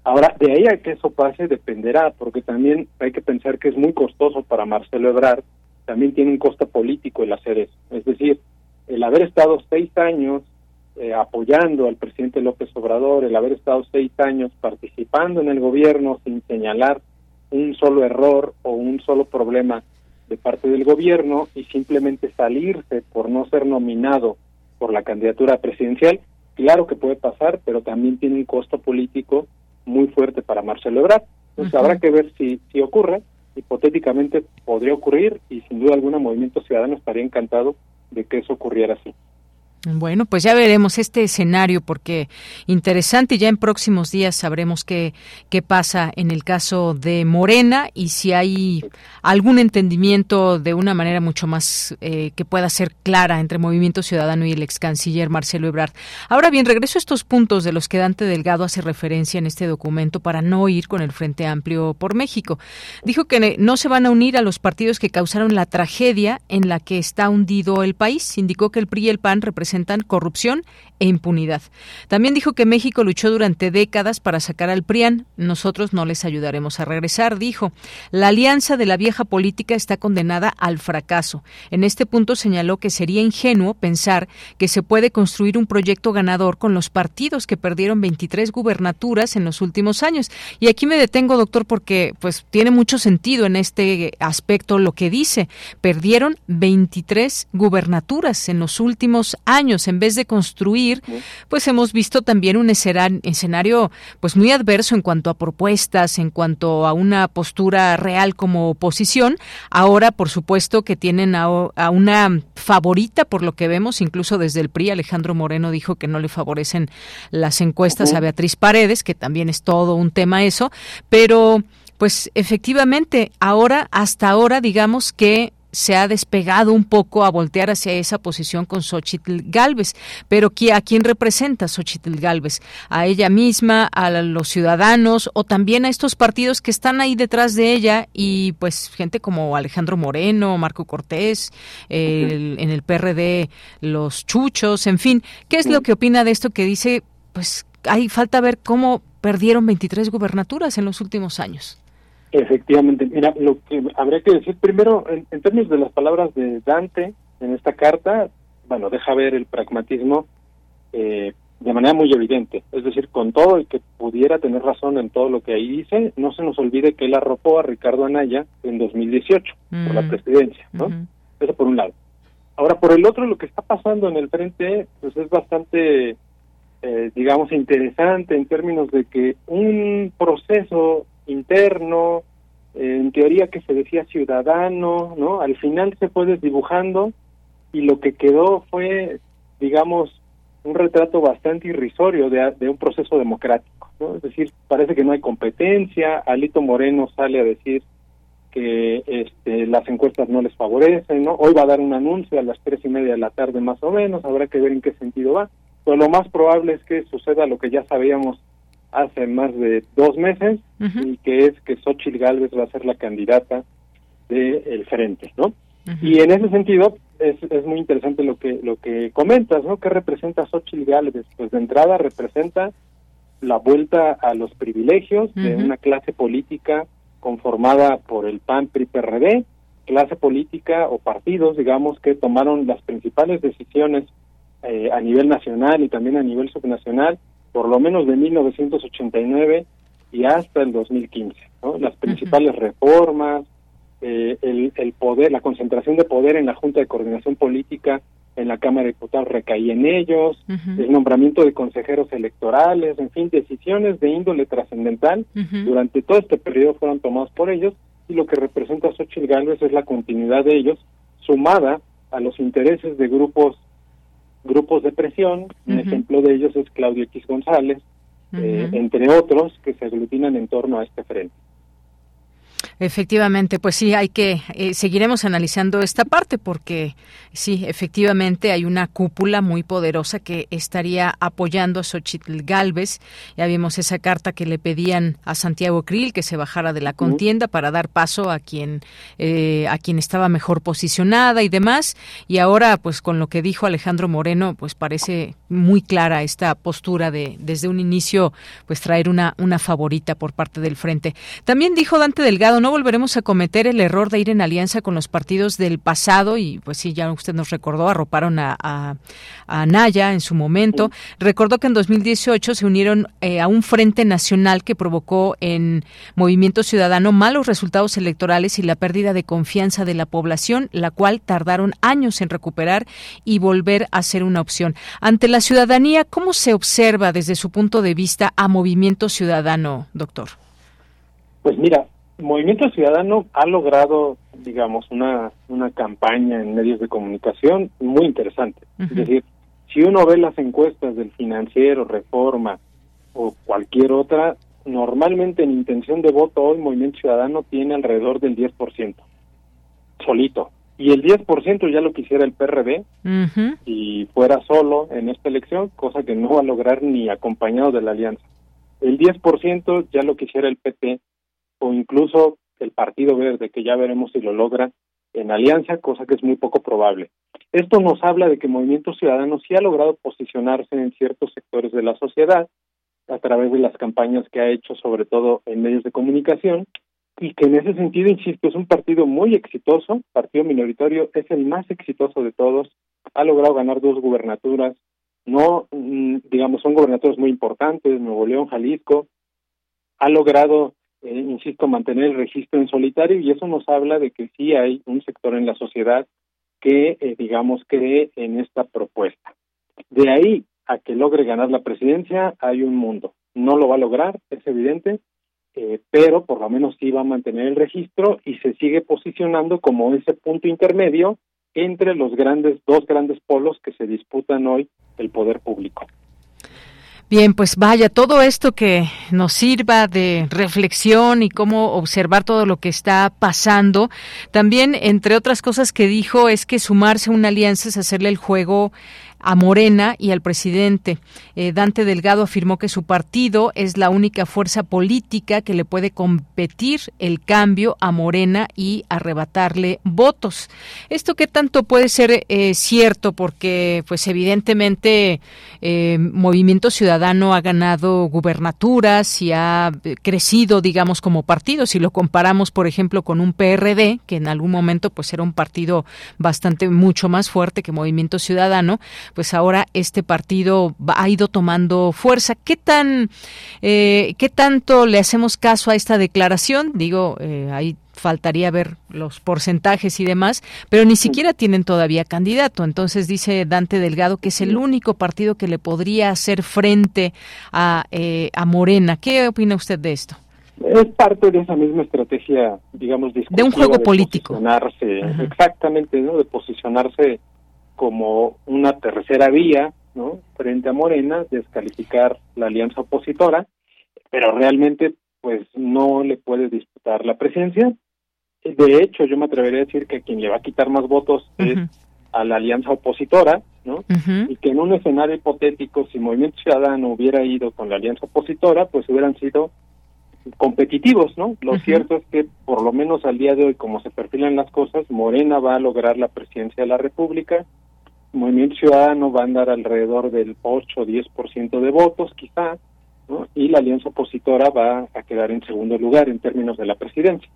Ahora, de ahí a que eso pase dependerá, porque también hay que pensar que es muy costoso para Marcelo Ebrard, también tiene un costo político el hacer eso. Es decir, el haber estado seis años eh, apoyando al presidente López Obrador, el haber estado seis años participando en el gobierno sin señalar un solo error o un solo problema de parte del gobierno y simplemente salirse por no ser nominado por la candidatura presidencial, claro que puede pasar, pero también tiene un costo político muy fuerte para Marcelo Ebrard. Entonces habrá que ver si, si ocurre, hipotéticamente podría ocurrir y sin duda alguna Movimiento Ciudadano estaría encantado de que eso ocurriera así. Bueno, pues ya veremos este escenario porque interesante. Ya en próximos días sabremos qué, qué pasa en el caso de Morena y si hay algún entendimiento de una manera mucho más eh, que pueda ser clara entre Movimiento Ciudadano y el ex canciller Marcelo Ebrard. Ahora bien, regreso a estos puntos de los que Dante Delgado hace referencia en este documento para no ir con el Frente Amplio por México. Dijo que no se van a unir a los partidos que causaron la tragedia en la que está hundido el país. Indicó que el PRI y el PAN representan presentan corrupción e impunidad. También dijo que México luchó durante décadas para sacar al PRIAN. Nosotros no les ayudaremos a regresar, dijo. La alianza de la vieja política está condenada al fracaso. En este punto señaló que sería ingenuo pensar que se puede construir un proyecto ganador con los partidos que perdieron 23 gubernaturas en los últimos años. Y aquí me detengo, doctor, porque pues tiene mucho sentido en este aspecto lo que dice. Perdieron 23 gubernaturas en los últimos años años. En vez de construir, pues hemos visto también un escenario pues muy adverso en cuanto a propuestas, en cuanto a una postura real como oposición. Ahora, por supuesto, que tienen a, una favorita, por lo que vemos, incluso desde el PRI, Alejandro Moreno dijo que no le favorecen las encuestas a Beatriz Paredes, que también es todo un tema eso, pero pues efectivamente, ahora, hasta ahora, digamos que se ha despegado un poco a voltear hacia esa posición con Xochitl Galvez. Pero ¿a quién representa Xochitl Galvez? ¿A ella misma, a los ciudadanos o también a estos partidos que están ahí detrás de ella y pues gente como Alejandro Moreno, Marco Cortés, en el PRD, los chuchos, en fin? ¿Qué es lo que opina de esto que dice, pues hay falta ver cómo perdieron 23 gubernaturas en los últimos años? Efectivamente, mira, lo que habría que decir primero, en, términos de las palabras de Dante en esta carta, bueno, deja ver el pragmatismo eh, de manera muy evidente, es decir, con todo y que pudiera tener razón en todo lo que ahí dice, no se nos olvide que él arropó a Ricardo Anaya en 2018 por la mm. presidencia, ¿no? Eso por un lado. Ahora, por el otro, lo que está pasando en el frente, pues es bastante, eh, digamos, interesante en términos de que un proceso interno, en teoría que se decía ciudadano, ¿no? Al final se fue desdibujando y lo que quedó fue, digamos, un retrato bastante irrisorio de, de un proceso democrático, ¿no? Es decir, parece que no hay competencia, Alito Moreno sale a decir que este, las encuestas no les favorecen, ¿no? Hoy va a dar un anuncio a las tres y media de la tarde más o menos, habrá que ver en qué sentido va. Pero lo más probable es que suceda lo que ya sabíamos hace más de dos meses y que es que Xochitl Galvez va a ser la candidata del frente, ¿no? Y en ese sentido es, es muy interesante lo que lo que comentas, ¿no? ¿Qué representa Xochitl Galvez? Pues de entrada representa la vuelta a los privilegios de una clase política conformada por el PAN, PRI, PRD, clase política o partidos, digamos, que tomaron las principales decisiones eh, a nivel nacional y también a nivel subnacional por lo menos de 1989 y hasta el 2015. ¿no? Las principales reformas, eh, el, el, poder, la concentración de poder en la Junta de Coordinación Política en la Cámara de Diputados recaía en ellos, el nombramiento de consejeros electorales, en fin, decisiones de índole trascendental durante todo este periodo fueron tomadas por ellos y lo que representa Xochitl Gálvez es la continuidad de ellos sumada a los intereses de grupos grupos de presión, un ejemplo de ellos es Claudio X González, eh, entre otros que se aglutinan en torno a este frente. Efectivamente, pues sí, hay que eh, seguiremos analizando esta parte porque sí, efectivamente hay una cúpula muy poderosa que estaría apoyando a Xochitl Galvez. Ya vimos esa carta que le pedían a Santiago Krill que se bajara de la contienda para dar paso a quien eh, a quien estaba mejor posicionada y demás. Y ahora, pues con lo que dijo Alejandro Moreno, pues parece muy clara esta postura de desde un inicio, pues traer una una favorita por parte del frente. También dijo Dante Delgado, no no volveremos a cometer el error de ir en alianza con los partidos del pasado y pues sí, ya usted nos recordó, arroparon a, a, a Naya en su momento. Recordó que en 2018 se unieron eh, a un frente nacional que provocó en Movimiento Ciudadano malos resultados electorales y la pérdida de confianza de la población, la cual tardaron años en recuperar y volver a ser una opción. Ante la ciudadanía, ¿cómo se observa desde su punto de vista a Movimiento Ciudadano, doctor? Pues mira, Movimiento Ciudadano ha logrado, digamos, una, una campaña en medios de comunicación muy interesante. Es decir, si uno ve las encuestas del financiero, reforma o cualquier otra, normalmente en intención de voto hoy Movimiento Ciudadano tiene alrededor del 10%, solito. Y el 10% ya lo quisiera el PRD y fuera solo en esta elección, cosa que no va a lograr ni acompañado de la alianza. El 10% ya lo quisiera el PT o incluso el Partido Verde, que ya veremos si lo logra en alianza, cosa que es muy poco probable. Esto nos habla de que Movimiento Ciudadano sí ha logrado posicionarse en ciertos sectores de la sociedad a través de las campañas que ha hecho, sobre todo en medios de comunicación, y que en ese sentido, insisto, es un partido muy exitoso, partido minoritario, es el más exitoso de todos, ha logrado ganar dos gubernaturas, no, mm, digamos, son gubernaturas muy importantes, Nuevo León, Jalisco, ha logrado eh, insisto, mantener el registro en solitario y eso nos habla de que sí hay un sector en la sociedad que, eh, digamos, cree en esta propuesta. De ahí a que logre ganar la presidencia hay un mundo. No lo va a lograr, es evidente, eh, pero por lo menos sí va a mantener el registro y se sigue posicionando como ese punto intermedio entre los grandes dos grandes polos que se disputan hoy el poder público. Bien, pues vaya, todo esto que nos sirva de reflexión y cómo observar todo lo que está pasando. También, entre otras cosas que dijo, es que sumarse a una alianza es hacerle el juego a Morena y al presidente. Eh, Dante Delgado afirmó que su partido es la única fuerza política que le puede competir el cambio a Morena y arrebatarle votos. ¿Esto qué tanto puede ser eh, cierto? Porque, pues, evidentemente, eh, Movimiento Ciudadano ha ganado gubernaturas y ha crecido, digamos, como partido. Si lo comparamos, por ejemplo, con un PRD, que en algún momento, pues, era un partido bastante mucho más fuerte que Movimiento Ciudadano, pues ahora este partido ha ido tomando fuerza. ¿Qué tan, eh, qué tanto le hacemos caso a esta declaración? Digo, eh, ahí faltaría ver los porcentajes y demás, pero ni siquiera tienen todavía candidato. Entonces dice Dante Delgado que es el único partido que le podría hacer frente a, eh, a Morena. ¿Qué opina usted de esto? Es parte de esa misma estrategia, digamos, de un juego político. Posicionarse, exactamente, ¿no? De posicionarse como una tercera vía, ¿no? Frente a Morena, descalificar la alianza opositora, pero realmente, pues, no le puede disputar la presidencia. De hecho, yo me atrevería a decir que quien le va a quitar más votos es a la alianza opositora, ¿no? Y que en un escenario hipotético, si Movimiento Ciudadano hubiera ido con la alianza opositora, pues hubieran sido competitivos, ¿no? Lo cierto es que por lo menos al día de hoy, como se perfilan las cosas, Morena va a lograr la presidencia de la República, Movimiento Ciudadano va a andar alrededor del 8 o 10% de votos, quizá, ¿no? y la alianza opositora va a quedar en segundo lugar en términos de la presidencia.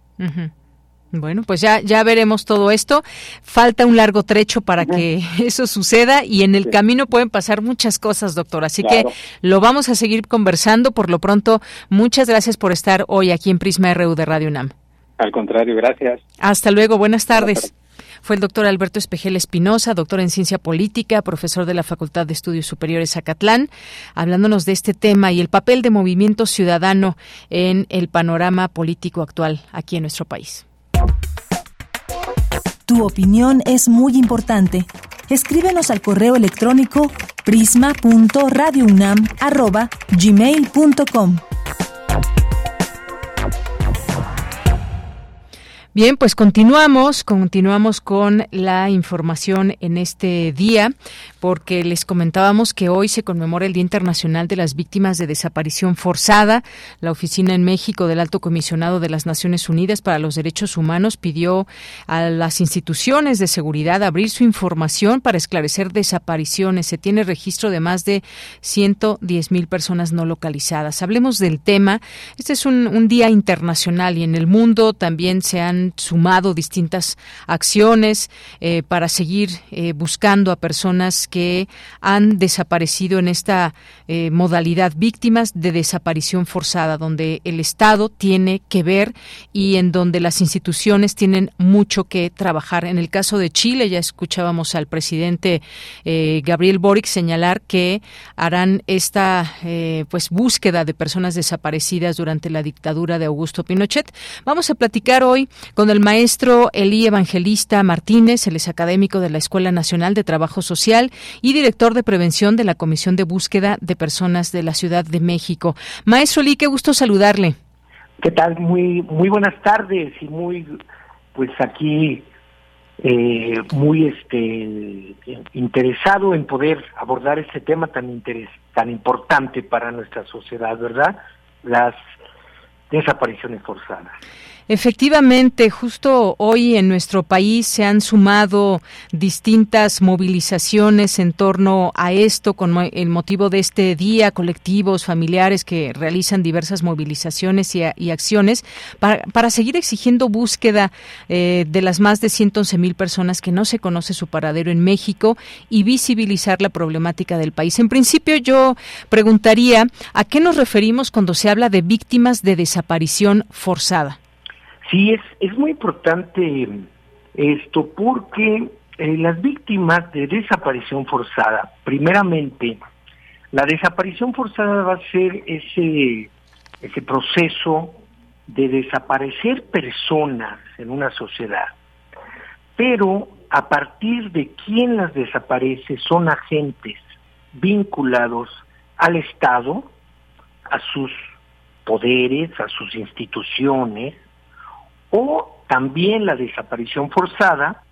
Bueno, pues ya, ya veremos todo esto. Falta un largo trecho para que (laughs) eso suceda y en el camino pueden pasar muchas cosas, doctor. Así que lo vamos a seguir conversando. Por lo pronto, muchas gracias por estar hoy aquí en Prisma RU de Radio UNAM. Al contrario, gracias. Hasta luego, buenas tardes. Fue el doctor Alberto Espejel Espinosa, doctor en ciencia política, profesor de la Facultad de Estudios Superiores Acatlán, hablándonos de este tema y el papel de movimiento ciudadano en el panorama político actual aquí en nuestro país. Tu opinión es muy importante. Escríbenos al correo electrónico prisma.radiounam@gmail.com. Bien, pues continuamos, continuamos con la información en este día, porque les comentábamos que hoy se conmemora el Día Internacional de las Víctimas de Desaparición Forzada. La Oficina en México del Alto Comisionado de las Naciones Unidas para los Derechos Humanos pidió a las instituciones de seguridad abrir su información para esclarecer desapariciones. Se tiene registro de más de 110 mil personas no localizadas. Hablemos del tema. Este es un, un día internacional y en el mundo también se han sumado distintas acciones eh, para seguir eh, buscando a personas que han desaparecido en esta eh, modalidad víctimas de desaparición forzada, donde el Estado tiene que ver y en donde las instituciones tienen mucho que trabajar. En el caso de Chile, ya escuchábamos al presidente Gabriel Boric señalar que harán esta pues búsqueda de personas desaparecidas durante la dictadura de Augusto Pinochet. Vamos a platicar hoy con el maestro Elí Evangelista Martínez, él es académico de la Escuela Nacional de Trabajo Social y director de prevención de la Comisión de Búsqueda de Personas de la Ciudad de México. Maestro Elí, qué gusto saludarle. ¿Qué tal? Muy, muy buenas tardes y muy, pues aquí eh, muy este interesado en poder abordar este tema tan interes tan importante para nuestra sociedad, ¿verdad? Las desapariciones forzadas. Efectivamente, justo hoy en nuestro país se han sumado distintas movilizaciones en torno a esto con el motivo de este día, colectivos, familiares que realizan diversas movilizaciones y, acciones para, seguir exigiendo búsqueda eh, de las más de 111 mil personas que no se conoce su paradero en México y visibilizar la problemática del país. En principio yo preguntaría, ¿a qué nos referimos cuando se habla de víctimas de desaparición forzada? Sí, es, es muy importante esto porque eh, las víctimas de desaparición forzada, primeramente, la desaparición forzada va a ser ese, ese proceso de desaparecer personas en una sociedad, pero a partir de quién las desaparece son agentes vinculados al Estado, a sus poderes, a sus instituciones, o también la desaparición forzada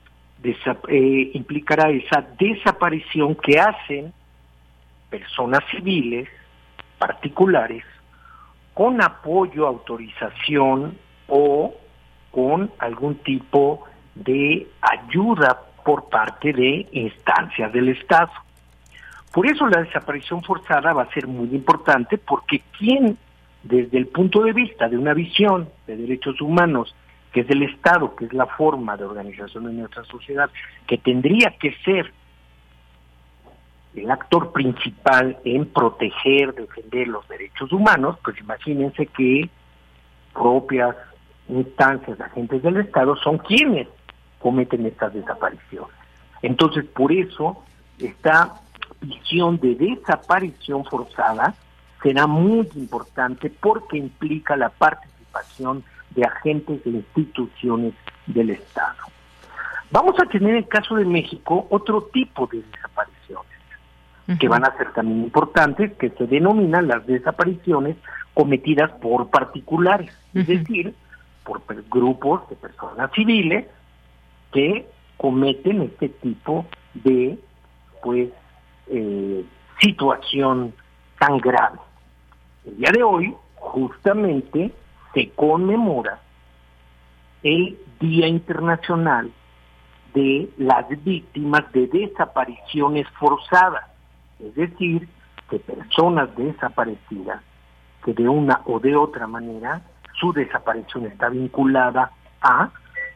eh, implicará esa desaparición que hacen personas civiles, particulares, con apoyo, autorización o con algún tipo de ayuda por parte de instancias del Estado. Por eso la desaparición forzada va a ser muy importante porque quien desde el punto de vista de una visión de derechos humanos que es el Estado, que es la forma de organización de nuestra sociedad, que tendría que ser el actor principal en proteger, defender los derechos humanos, pues imagínense que propias instancias, agentes del Estado, son quienes cometen estas desapariciones. Entonces, por eso, esta visión de desaparición forzada será muy importante porque implica la participación de agentes de instituciones del Estado. Vamos a tener en el caso de México otro tipo de desapariciones que van a ser también importantes, que se denominan las desapariciones cometidas por particulares, es decir, por grupos de personas civiles que cometen este tipo de pues eh, situación tan grave. El día de hoy, justamente, se conmemora el Día Internacional de las Víctimas de Desapariciones Forzadas, es decir, que personas desaparecidas que de una o de otra manera su desaparición está vinculada a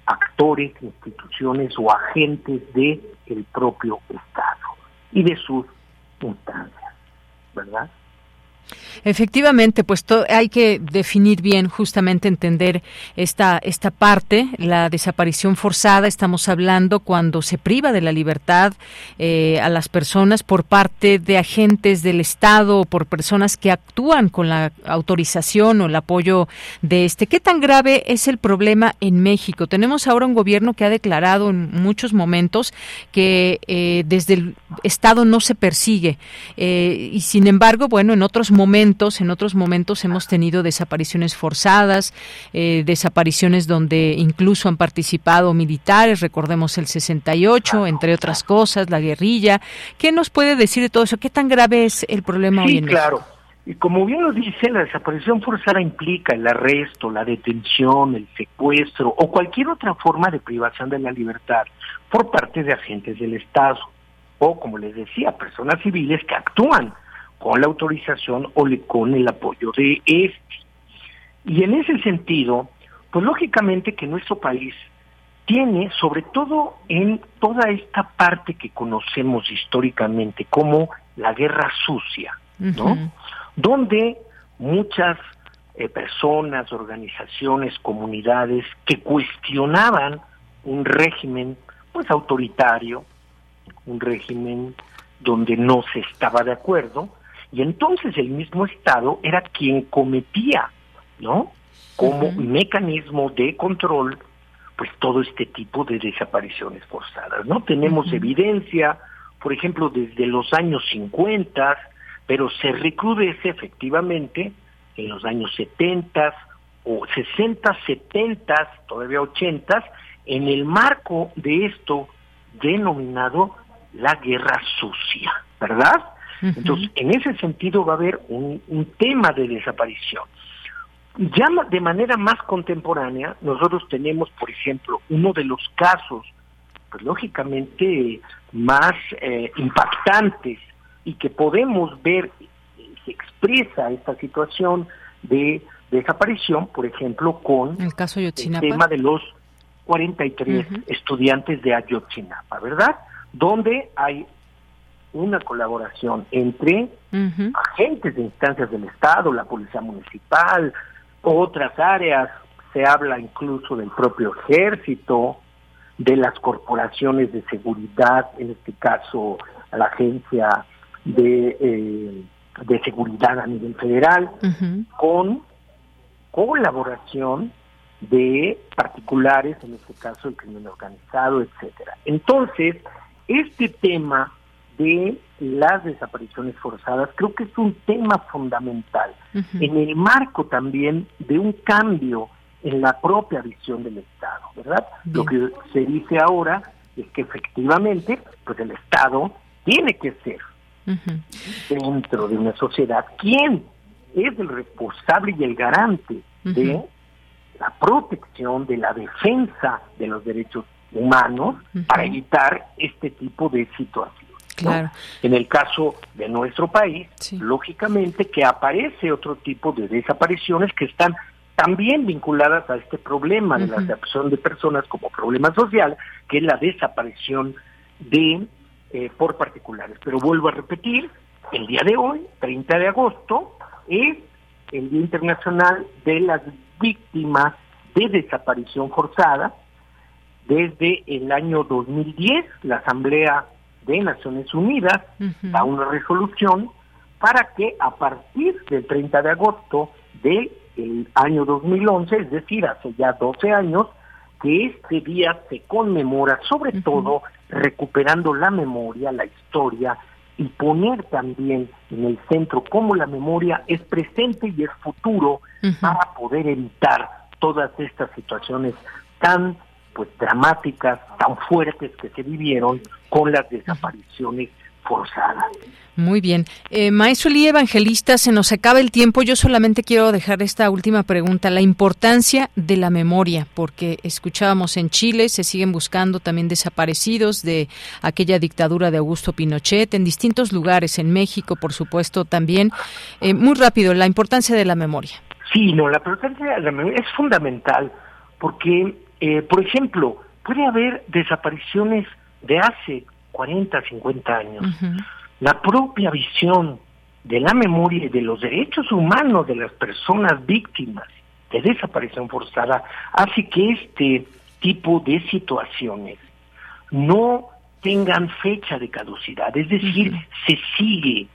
actores, instituciones o agentes del el propio Estado y de sus instancias, ¿verdad? Efectivamente, pues hay que definir bien, justamente entender esta, esta parte, la desaparición forzada, estamos hablando cuando se priva de la libertad eh, a las personas por parte de agentes del Estado o por personas que actúan con la autorización o el apoyo de este. ¿Qué tan grave es el problema en México? Tenemos ahora un gobierno que ha declarado en muchos momentos que eh, desde el Estado no se persigue eh, y sin embargo, bueno, en otros momentos, en otros momentos hemos tenido desapariciones forzadas, eh, desapariciones donde incluso han participado militares, recordemos el 68, entre otras cosas, la guerrilla. ¿Qué nos puede decir de todo eso? ¿Qué tan grave es el problema hoy en claro. Y como bien lo dice, la desaparición forzada implica el arresto, la detención, el secuestro o cualquier otra forma de privación de la libertad por parte de agentes del Estado o, como les decía, personas civiles que actúan con la autorización o con el apoyo de este. Y en ese sentido, pues lógicamente que nuestro país tiene, sobre todo en toda esta parte que conocemos históricamente como la guerra sucia, ¿no? donde muchas eh, personas, organizaciones, comunidades que cuestionaban un régimen pues autoritario, un régimen donde no se estaba de acuerdo, y entonces el mismo Estado era quien cometía, ¿no? Como mecanismo de control, pues todo este tipo de desapariciones forzadas, ¿no? Tenemos evidencia, por ejemplo, desde los años 50, pero se recrudece efectivamente en los años 70 o 60, 70, todavía 80, en el marco de esto denominado la guerra sucia, ¿verdad? Entonces, en ese sentido va a haber un, un tema de desaparición. Ya de manera más contemporánea, nosotros tenemos, por ejemplo, uno de los casos, pues lógicamente más eh, impactantes y que podemos ver se expresa esta situación de desaparición, por ejemplo, con el, caso el tema de los 43 estudiantes de Ayotzinapa, ¿verdad? Donde hay una colaboración entre agentes de instancias del Estado, la Policía Municipal, otras áreas, se habla incluso del propio ejército, de las corporaciones de seguridad, en este caso la Agencia de, eh, de seguridad a nivel federal, con colaboración de particulares, en este caso el crimen organizado, etcétera. Entonces, este tema de las desapariciones forzadas creo que es un tema fundamental en el marco también de un cambio en la propia visión del Estado, ¿verdad? Lo que se dice ahora es que efectivamente, pues el Estado tiene que ser dentro de una sociedad, ¿quién es el responsable y el garante de la protección, de la defensa de los derechos humanos para evitar este tipo de situaciones? En el caso de nuestro país, lógicamente que aparece otro tipo de desapariciones que están también vinculadas a este problema de la desaparición de personas como problema social, que es la desaparición de eh, por particulares. Pero vuelvo a repetir, el día de hoy, 30 de agosto, es el Día Internacional de las Víctimas de Desaparición Forzada. Desde el año 2010, la Asamblea de Naciones Unidas da una resolución para que a partir del 30 de agosto del año 2011, es decir, hace ya 12 años, que este día se conmemora sobre todo recuperando la memoria, la historia y poner también en el centro cómo la memoria es presente y es futuro para poder evitar todas estas situaciones tan pues dramáticas, tan fuertes que se vivieron con las desapariciones forzadas. Muy bien. Eh, maestro Lee Evangelista, se nos acaba el tiempo. Yo solamente quiero dejar esta última pregunta, la importancia de la memoria, porque escuchábamos en Chile, se siguen buscando también desaparecidos de aquella dictadura de Augusto Pinochet, en distintos lugares, en México, por supuesto, también. Eh, muy rápido, la importancia de la memoria. Sí, no, la importancia de la memoria es fundamental, porque, eh, por ejemplo, puede haber desapariciones de hace 40, 50 años. La propia visión de la memoria y de los derechos humanos de las personas víctimas de desaparición forzada hace que este tipo de situaciones no tengan fecha de caducidad, es decir, se sigue,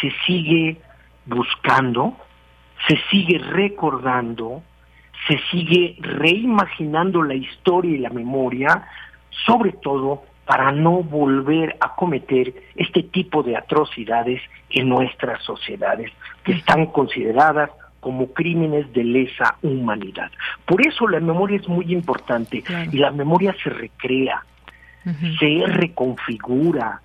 se sigue buscando, se sigue recordando, se sigue reimaginando la historia y la memoria, sobre todo para no volver a cometer este tipo de atrocidades en nuestras sociedades, que están consideradas como crímenes de lesa humanidad. Por eso la memoria es muy importante y la memoria se recrea, se reconfigura,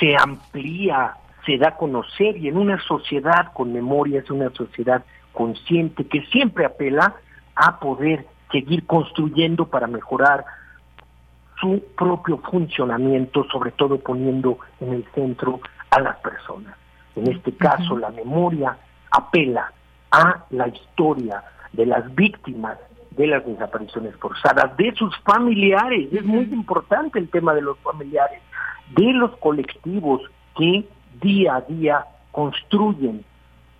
se amplía, se da a conocer y en una sociedad con memoria es una sociedad consciente que siempre apela a poder seguir construyendo para mejorar su propio funcionamiento, sobre todo poniendo en el centro a las personas. En este caso, la memoria apela a la historia de las víctimas de las desapariciones forzadas, de sus familiares, es muy importante el tema de los familiares, de los colectivos que día a día construyen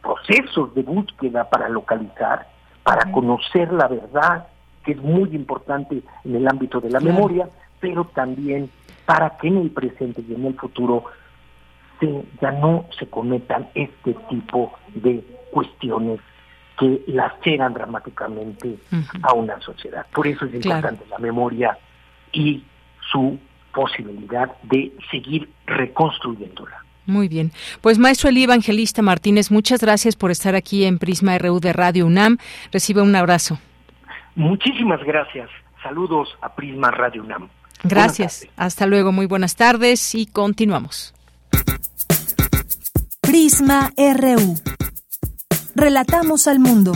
procesos de búsqueda para localizar, para conocer la verdad, que es muy importante en el ámbito de la memoria, pero también para que en el presente y en el futuro se, ya no se cometan este tipo de cuestiones que laceran dramáticamente a una sociedad. Por eso es importante la memoria y su posibilidad de seguir reconstruyéndola. Muy bien. Pues maestro Elí Evangelista Martínez, muchas gracias por estar aquí en Prisma RU de Radio UNAM. Recibe un abrazo. Muchísimas gracias. Saludos a Prisma Radio UNAM. Gracias. Hasta luego. Muy buenas tardes y continuamos. Prisma RU. Relatamos al mundo.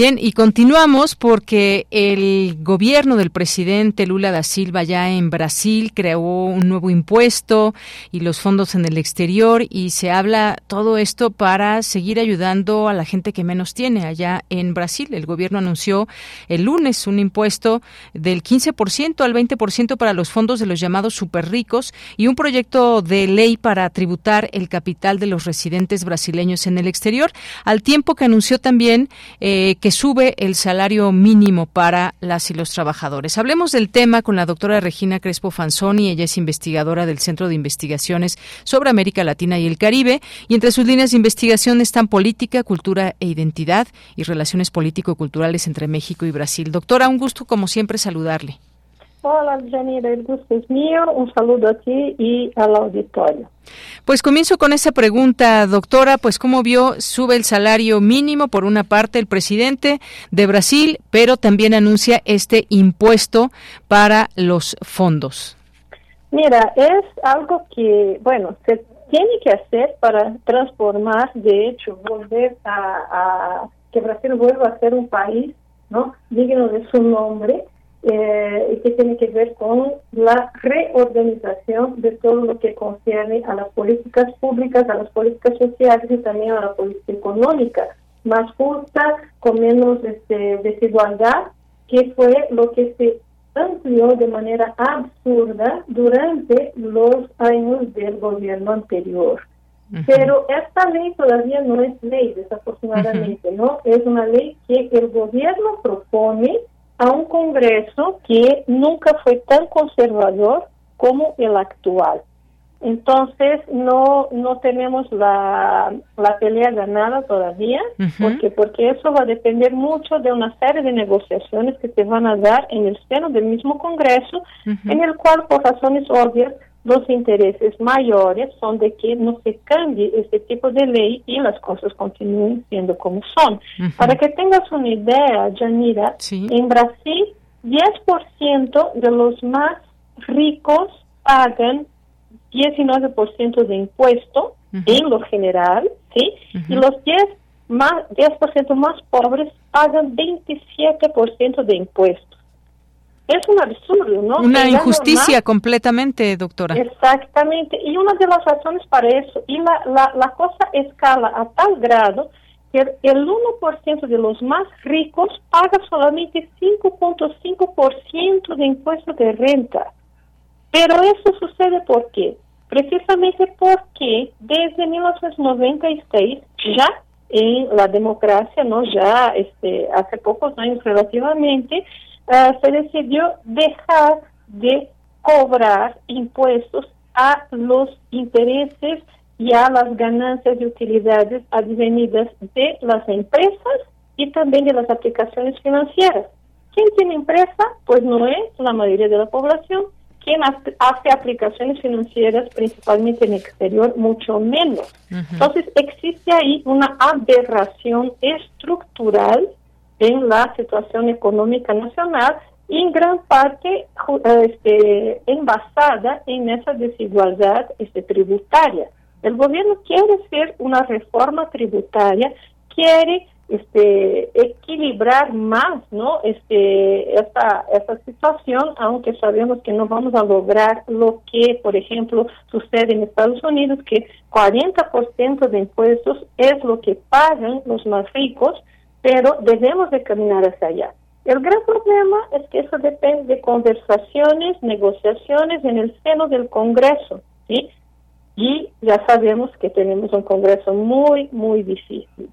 Bien, y continuamos porque el gobierno del presidente Lula da Silva ya en Brasil creó un nuevo impuesto y los fondos en el exterior y se habla todo esto para seguir ayudando a la gente que menos tiene allá en Brasil. El gobierno anunció el lunes un impuesto del 15% al 20% para los fondos de los llamados super ricos y un proyecto de ley para tributar el capital de los residentes brasileños en el exterior, al tiempo que anunció también eh, que sube el salario mínimo para las y los trabajadores. Hablemos del tema con la doctora Regina Crespo Fanzoni. Ella es investigadora del Centro de Investigaciones sobre América Latina y el Caribe y entre sus líneas de investigación están política, cultura e identidad y relaciones político-culturales entre México y Brasil. Doctora, un gusto como siempre saludarle. Hola, Janira, el gusto es mío. Un saludo a ti y al auditorio. Pues comienzo con esa pregunta, doctora, pues cómo vio, sube el salario mínimo por una parte el presidente de Brasil, pero también anuncia este impuesto para los fondos. Mira, es algo que, bueno, se tiene que hacer para transformar, de hecho, volver a, a que Brasil vuelva a ser un país, ¿no? Digno de su nombre eh, y que tiene que ver con la reorganización de todo lo que concierne a las políticas públicas, a las políticas sociales y también a la política económica, más justa, con menos este, desigualdad, que fue lo que se amplió de manera absurda durante los años del gobierno anterior. Pero esta ley todavía no es ley, desafortunadamente, ¿no? Es una ley que el gobierno propone a un Congreso que nunca fue tan conservador como el actual. Entonces no no tenemos la, la pelea ganada todavía, porque porque eso va a depender mucho de una serie de negociaciones que se van a dar en el seno del mismo Congreso, en el cual por razones obvias los intereses mayores son de que no se cambie este tipo de ley y las cosas continúen siendo como son. Para que tengas una idea, Janira, en Brasil 10% de los más ricos pagan 19% de impuesto en lo general, ¿sí? Y los 10 más 10% más pobres pagan 27% de impuestos es un absurdo, ¿no? Una injusticia completamente, doctora. Exactamente, y una de las razones para eso, y la, la, la cosa escala a tal grado que el 1% de los más ricos paga solamente 5.5% de impuesto de renta. Pero eso sucede ¿por qué? Precisamente porque desde 1996 ya en la democracia, no ya este hace pocos años relativamente, se decidió dejar de cobrar impuestos a los intereses y a las ganancias y utilidades advenidas de las empresas y también de las aplicaciones financieras. ¿Quién tiene empresa? Pues no es la mayoría de la población. ¿Quién hace aplicaciones financieras principalmente en el exterior? Mucho menos. Entonces existe ahí una aberración estructural en la situación económica nacional en gran parte este, envasada en esa desigualdad este, tributaria. El gobierno quiere hacer una reforma tributaria, quiere este, equilibrar más ¿no? este, esta, esta situación, aunque sabemos que no vamos a lograr lo que, por ejemplo, sucede en Estados Unidos, que 40% de impuestos es lo que pagan los más ricos, pero debemos de caminar hacia allá. El gran problema es que eso depende de conversaciones, negociaciones en el seno del Congreso, ¿sí? Y ya sabemos que tenemos un Congreso muy, muy difícil.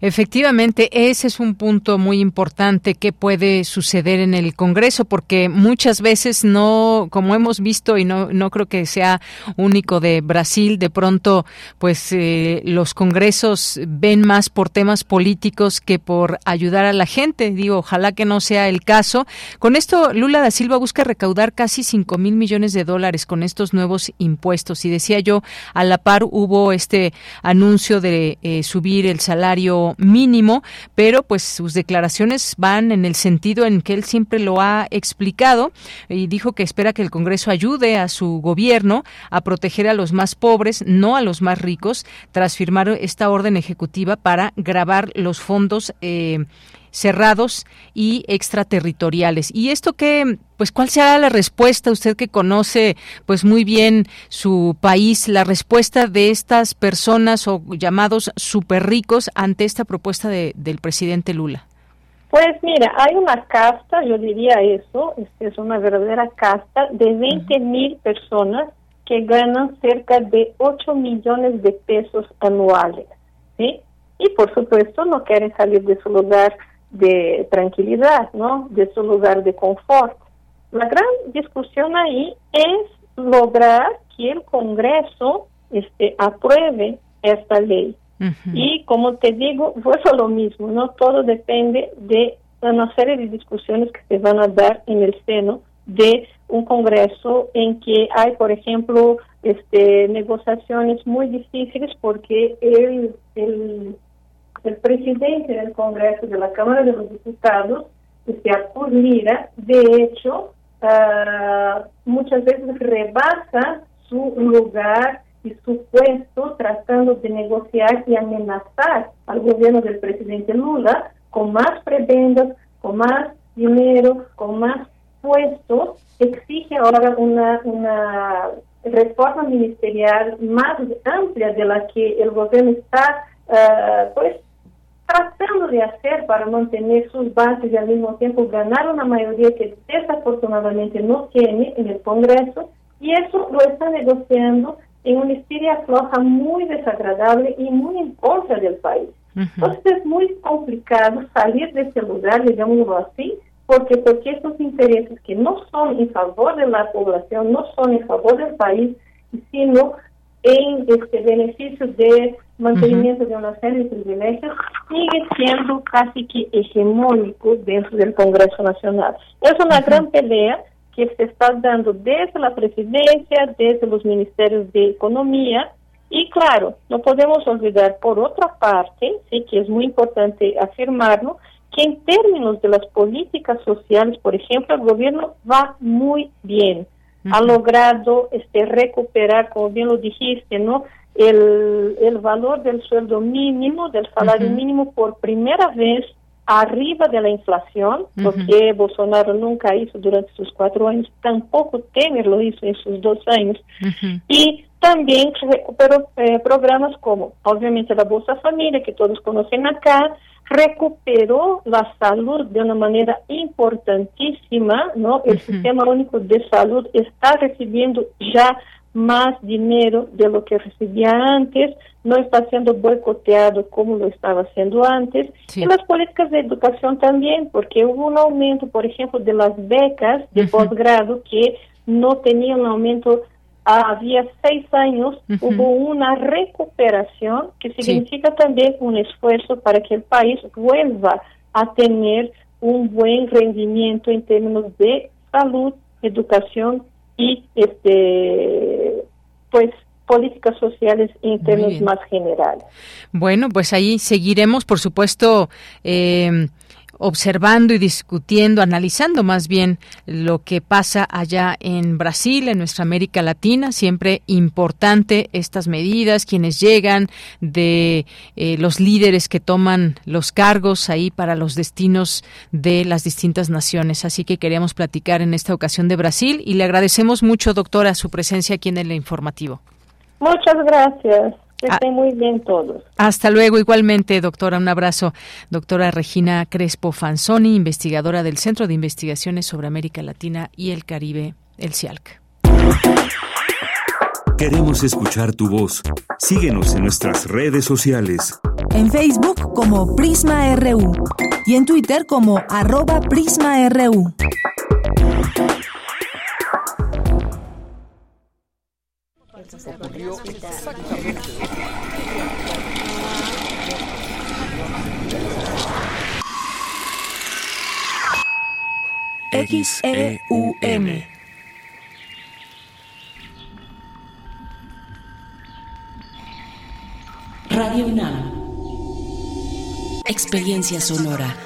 Efectivamente, ese es un punto muy importante que puede suceder en el Congreso, porque muchas veces no, como hemos visto, y no, no creo que sea único de Brasil, de pronto, pues eh, los congresos ven más por temas políticos que por ayudar a la gente. Digo, ojalá que no sea el caso. Con esto, Lula da Silva busca recaudar casi 5 mil millones de dólares con estos nuevos impuestos. Y decía yo, a la par hubo este anuncio de eh, subir el salario mínimo, pero pues sus declaraciones van en el sentido en que él siempre lo ha explicado y dijo que espera que el Congreso ayude a su gobierno a proteger a los más pobres, no a los más ricos, tras firmar esta orden ejecutiva para grabar los fondos eh, cerrados y extraterritoriales. Y esto que, pues, ¿cuál será la respuesta? Usted que conoce, pues, muy bien su país, la respuesta de estas personas o llamados super ricos ante esta propuesta de, del presidente Lula. Pues mira, hay una casta, yo diría eso, es una verdadera casta de 20 mil personas que ganan cerca de 8 millones de pesos anuales, ¿sí? Y por supuesto no quieren salir de su lugar de tranquilidad, ¿no? De su lugar de confort. La gran discusión ahí es lograr que el Congreso este, apruebe esta ley. Y como te digo, (laughs) fue lo mismo, ¿no? Todo depende de una serie de discusiones que se van a dar en el seno de un Congreso en que hay, por ejemplo, este, negociaciones muy difíciles porque el, el el presidente del Congreso de la Cámara de los Diputados, este Artur Lira, de hecho, uh, muchas veces rebasa su lugar y su puesto tratando de negociar y amenazar al gobierno del presidente Lula con más prebendas, con más dinero, con más puestos, exige ahora una, una reforma ministerial más amplia de la que el gobierno está uh, pues tratando de hacer para mantener sus bases y al mismo tiempo ganar una mayoría que desafortunadamente no tiene en el Congreso y eso lo está negociando en una historia floja muy desagradable y muy en contra del país. Entonces es muy complicado salir de ese lugar, digámoslo así, porque porque estos intereses que no son en favor de la población, no son en favor del país, sino en este beneficio de mantenimiento de una serie de privilegios, sigue siendo casi que hegemónico dentro del Congreso Nacional. Es una gran pelea que se está dando desde la presidencia, desde los ministerios de Economía, y claro, no podemos olvidar por otra parte, sí que es muy importante afirmarlo, que en términos de las políticas sociales, por ejemplo, el gobierno va ha logrado este, recuperar, como bien lo dijiste, ¿no? El, el valor del sueldo mínimo, del salario mínimo por primera vez arriba de la inflación, porque Bolsonaro nunca hizo durante sus cuatro años, tampoco Temer lo hizo en sus dos años. Y también recuperó eh, programas como, obviamente, la Bolsa Familia, que todos conocen acá, recuperó la salud de una manera importantísima, ¿no? El Sistema Único de Salud está recibiendo ya más dinero de lo que recibía antes, no está siendo boicoteado como lo estaba haciendo antes, y las políticas de educación también, porque hubo un aumento, por ejemplo, de las becas de posgrado que no tenían un aumento. Había seis años hubo una recuperación que significa también un esfuerzo para que el país vuelva a tener un buen rendimiento en términos de salud, educación y este pues políticas sociales en términos más generales. Bueno, pues ahí seguiremos, por supuesto, eh, observando y discutiendo, analizando más bien lo que pasa allá en Brasil, en nuestra América Latina. Siempre importante estas medidas, quienes llegan, de eh, los líderes que toman los cargos ahí para los destinos de las distintas naciones. Así que queríamos platicar en esta ocasión de Brasil y le agradecemos mucho, doctora, su presencia aquí en el informativo. Muchas gracias. Que estén muy bien todos. Hasta luego, igualmente, doctora. Un abrazo. Doctora Regina Crespo Fanzoni, investigadora del Centro de Investigaciones sobre América Latina y el Caribe, el CIALC. Queremos escuchar tu voz. Síguenos en nuestras redes sociales. En Facebook como Prisma RU y en Twitter como arroba PrismaRU. X-E-U-M. Radio UNAM. Experiencia sonora.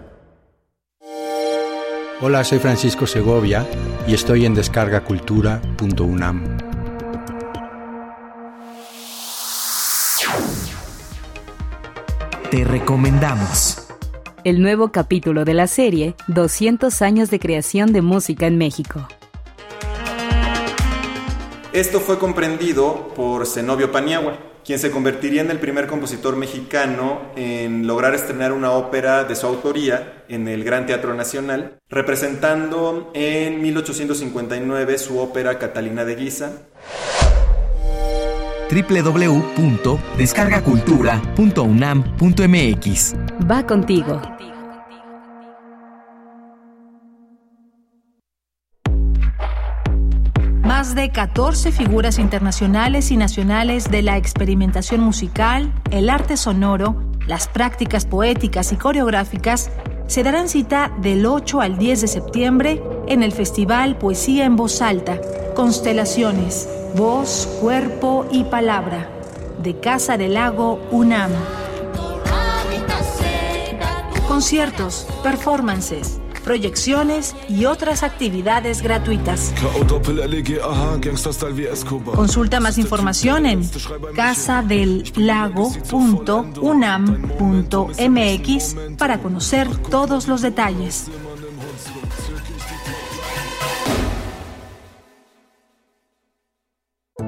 Hola, soy Francisco Segovia y estoy en descargacultura.unam. Te recomendamos. El nuevo capítulo de la serie 200 años de creación de música en México. Esto fue comprendido por Zenobio Paniagua, quien se convertiría en el primer compositor mexicano en lograr estrenar una ópera de su autoría en el Gran Teatro Nacional, representando en 1859 su ópera Catalina de Guisa, www.descargacultura.unam.mx Va contigo. Más de 14 figuras internacionales y nacionales de la experimentación musical, el arte sonoro, las prácticas poéticas y coreográficas se darán cita del 8 al 10 de septiembre en el Festival Poesía en Voz Alta, Constelaciones, Voz, Cuerpo y Palabra, de Casa del Lago UNAM. Conciertos, performances, proyecciones y otras actividades gratuitas. Consulta más información en casadelago.unam.mx para conocer todos los detalles.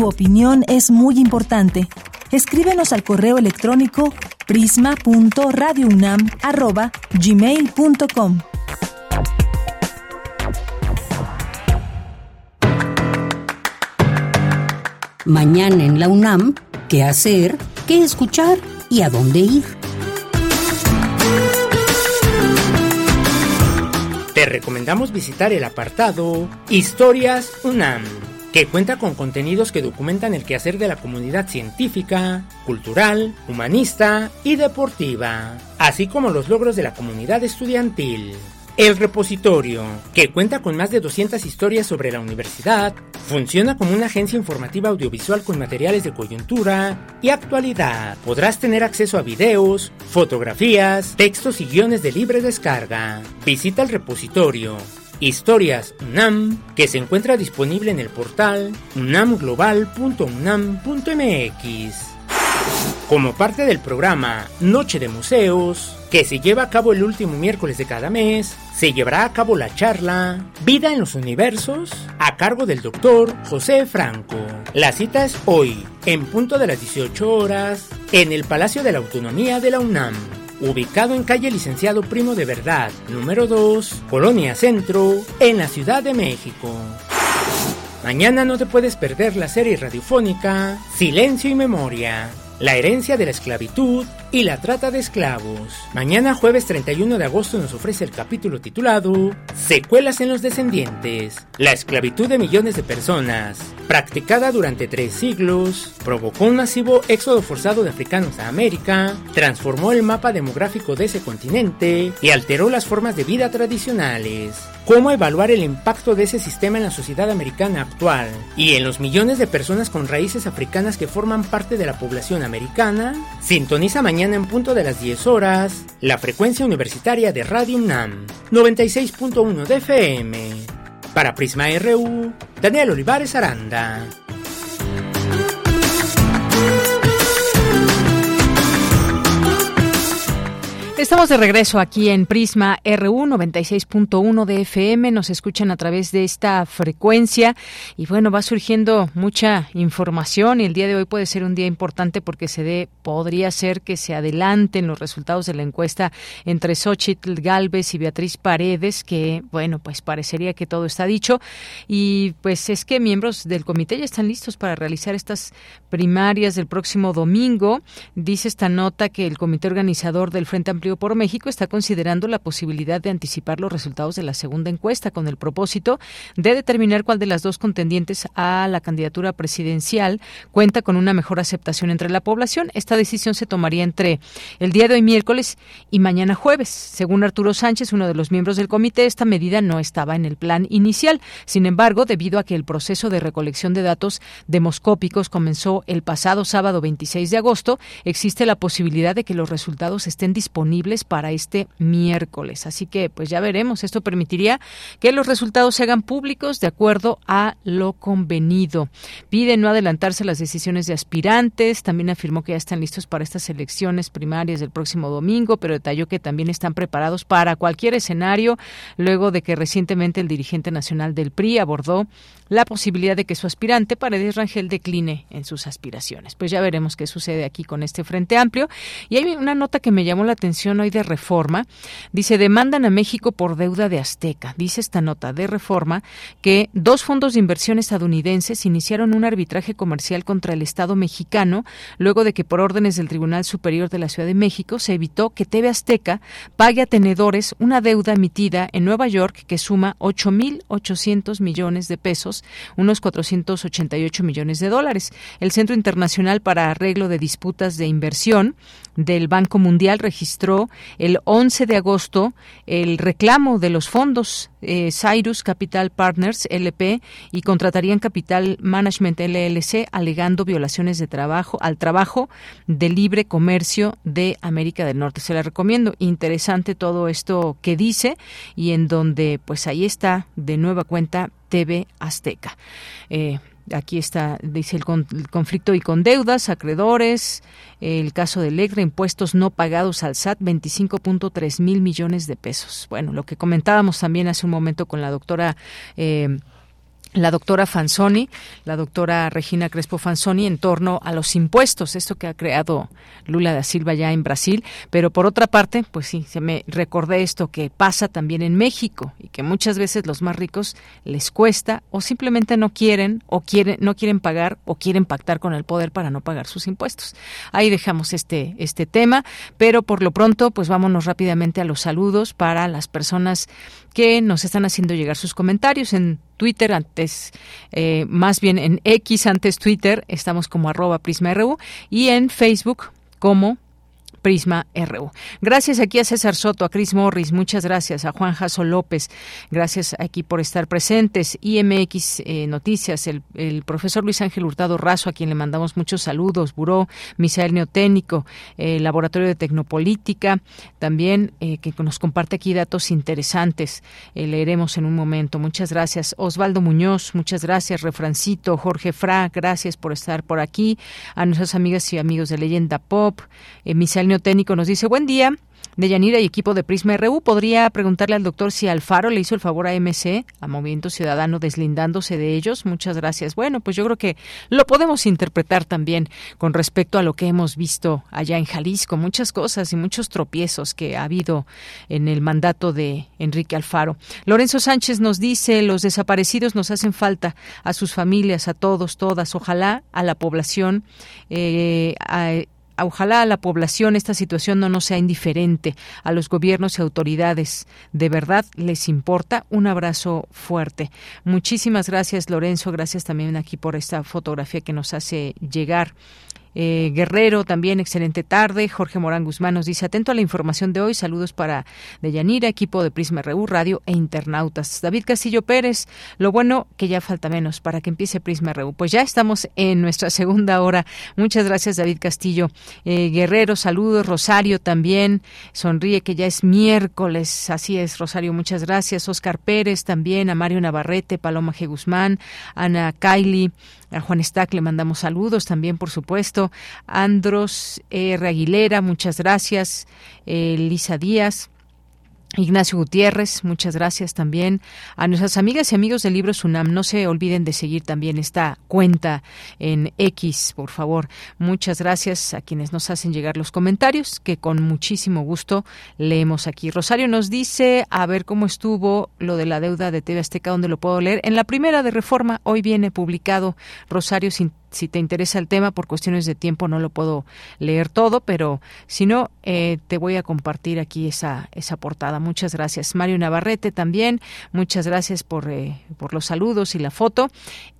Tu opinión es muy importante. Escríbenos al correo electrónico prisma.radiounam@gmail.com. Mañana en la UNAM, ¿qué hacer? ¿Qué escuchar? ¿Y a dónde ir? Te recomendamos visitar el apartado Historias UNAM, que cuenta con contenidos que documentan el quehacer de la comunidad científica, cultural, humanista y deportiva, así como los logros de la comunidad estudiantil. El repositorio, que cuenta con más de 200 historias sobre la universidad, funciona como una agencia informativa audiovisual con materiales de coyuntura y actualidad. Podrás tener acceso a videos, fotografías, textos y guiones de libre descarga. Visita el repositorio Historias UNAM, que se encuentra disponible en el portal unamglobal.unam.mx. Como parte del programa Noche de Museos, que se lleva a cabo el último miércoles de cada mes, se llevará a cabo la charla Vida en los Universos a cargo del doctor José Franco. La cita es hoy, en punto de las 18 horas, en el Palacio de la Autonomía de la UNAM ubicado en calle Licenciado Primo de Verdad, número 2, Colonia Centro, en la Ciudad de México. Mañana no te puedes perder la serie radiofónica Silencio y Memoria, la herencia de la esclavitud y la trata de esclavos. Mañana jueves 31 de agosto nos ofrece el capítulo titulado Secuelas en los descendientes. La esclavitud de millones de personas, practicada durante tres siglos, provocó un masivo éxodo forzado de africanos a América, transformó el mapa demográfico de ese continente y alteró las formas de vida tradicionales. ¿Cómo evaluar el impacto de ese sistema en la sociedad americana actual y en los millones de personas con raíces africanas que forman parte de la población americana? Sintoniza mañana en punto de las 10 horas la frecuencia universitaria de Radio UNAM 96.1 de FM. Para Prisma RU, Daniel Olivares Aranda. Estamos de regreso aquí en Prisma RU 96.1 de FM. Nos escuchan a través de esta frecuencia y bueno, va surgiendo mucha información y el día de hoy puede ser un día importante porque se dé, podría ser que se adelanten los resultados de la encuesta entre Xochitl Galvez y Beatriz Paredes, que bueno, pues parecería que todo está dicho y pues es que miembros del comité ya están listos para realizar estas primarias del próximo domingo. Dice esta nota que el comité organizador del Frente Amplio por México está considerando la posibilidad de anticipar los resultados de la segunda encuesta con el propósito de determinar cuál de las dos contendientes a la candidatura presidencial cuenta con una mejor aceptación entre la población. Esta decisión se tomaría entre el día de hoy miércoles y mañana jueves. Según Arturo Sánchez, uno de los miembros del comité, esta medida no estaba en el plan inicial. Sin embargo, debido a que el proceso de recolección de datos demoscópicos comenzó el pasado sábado 26 de agosto, existe la posibilidad de que los resultados estén disponibles para este miércoles. Así que pues ya veremos. Esto permitiría que los resultados se hagan públicos de acuerdo a lo convenido. Pide no adelantarse las decisiones de aspirantes. También afirmó que ya están listos para estas elecciones primarias del próximo domingo, pero detalló que también están preparados para cualquier escenario luego de que recientemente el dirigente nacional del PRI abordó la posibilidad de que su aspirante, Paredes Rangel, decline en sus aspiraciones. Pues ya veremos qué sucede aquí con este Frente Amplio. Y hay una nota que me llamó la atención hoy de Reforma. Dice, demandan a México por deuda de Azteca. Dice esta nota de Reforma que dos fondos de inversión estadounidenses iniciaron un arbitraje comercial contra el Estado mexicano luego de que por órdenes del Tribunal Superior de la Ciudad de México se evitó que TV Azteca pague a tenedores una deuda emitida en Nueva York que suma 8.800 millones de pesos unos 488 millones de dólares. El Centro Internacional para Arreglo de Disputas de Inversión del Banco Mundial registró el 11 de agosto el reclamo de los fondos eh, Cyrus Capital Partners LP y contratarían Capital Management LLC alegando violaciones de trabajo al trabajo de libre comercio de América del Norte. Se la recomiendo. Interesante todo esto que dice y en donde pues ahí está de nueva cuenta TV Azteca. Eh, aquí está, dice el, conflicto y con deudas, acreedores, el caso de Electra, impuestos no pagados al SAT, 25.3 mil millones de pesos. Bueno, lo que comentábamos también hace un momento con la doctora. Eh, la doctora Fanzoni, la doctora Regina Crespo Fanzoni, en torno a los impuestos, esto que ha creado Lula da Silva ya en Brasil, pero por otra parte, pues sí, se me recordé esto que pasa también en México y que muchas veces los más ricos les cuesta o simplemente no quieren o quieren no quieren pagar o quieren pactar con el poder para no pagar sus impuestos. Ahí dejamos este este tema, pero por lo pronto, pues vámonos rápidamente a los saludos para las personas que nos están haciendo llegar sus comentarios en Twitter, antes, eh, más bien en X, antes Twitter, estamos como arroba PrismaRU y en Facebook como Prisma RU. Gracias aquí a César Soto, a Chris Morris, muchas gracias, a Juan Jaso López, gracias aquí por estar presentes. IMX eh, Noticias, el, profesor Luis Ángel Hurtado Razo, a quien le mandamos muchos saludos, Buró, Misael Neotécnico, el Laboratorio de Tecnopolítica, también eh, que nos comparte aquí datos interesantes. Eh, leeremos en un momento. Muchas gracias. Osvaldo Muñoz, muchas gracias. Refrancito, Jorge Fra, gracias por estar por aquí. A nuestras amigas y amigos de Leyenda Pop, Misael Neotécnico nos dice, buen día. De Yanira y equipo de Prisma RU, podría preguntarle al doctor si Alfaro le hizo el favor a MC, a Movimiento Ciudadano, deslindándose de ellos. Muchas gracias. Bueno, pues yo creo que lo podemos interpretar también con respecto a lo que hemos visto allá en Jalisco, muchas cosas y muchos tropiezos que ha habido en el mandato de Enrique Alfaro. Lorenzo Sánchez nos dice, los desaparecidos nos hacen falta a sus familias, a todos, todas. Ojalá a la población. Eh, ojalá a la población esta situación no nos sea indiferente, a los gobiernos y autoridades. De verdad les importa. Un abrazo fuerte. Muchísimas gracias, Lorenzo. Gracias también aquí por esta fotografía que nos hace llegar. Eh, Guerrero, también excelente tarde. Jorge Morán Guzmán nos dice, atento a la información de hoy, saludos para Deyanira, equipo de Prisma RU, Radio e internautas. David Castillo Pérez, lo bueno que ya falta menos para que empiece Prisma RU. Pues ya estamos en nuestra (laughs) segunda hora. Muchas gracias, David Castillo. Eh, Guerrero, saludos. Rosario también, sonríe que ya es miércoles. Así es, Rosario, muchas gracias. Oscar Pérez también, a Mario Navarrete, Paloma G. Guzmán, Ana Kylie, a Juan Stack le mandamos saludos también, por supuesto. Andros R. Aguilera, muchas gracias. Eh, Lisa Díaz. Ignacio Gutiérrez, muchas gracias también a nuestras amigas y amigos del libro Sunam. No se olviden de seguir también esta cuenta en X, por favor. Muchas gracias a quienes nos hacen llegar los comentarios, que con muchísimo gusto leemos aquí. Rosario nos dice, a ver cómo estuvo lo de la deuda de TV Azteca, donde lo puedo leer. En la primera de reforma, hoy viene publicado, Rosario, sin si te interesa el tema, por cuestiones de tiempo no lo puedo leer todo, pero si no, eh, te voy a compartir aquí esa, esa portada. Muchas gracias. Mario Navarrete también, muchas gracias por, eh, por los saludos y la foto.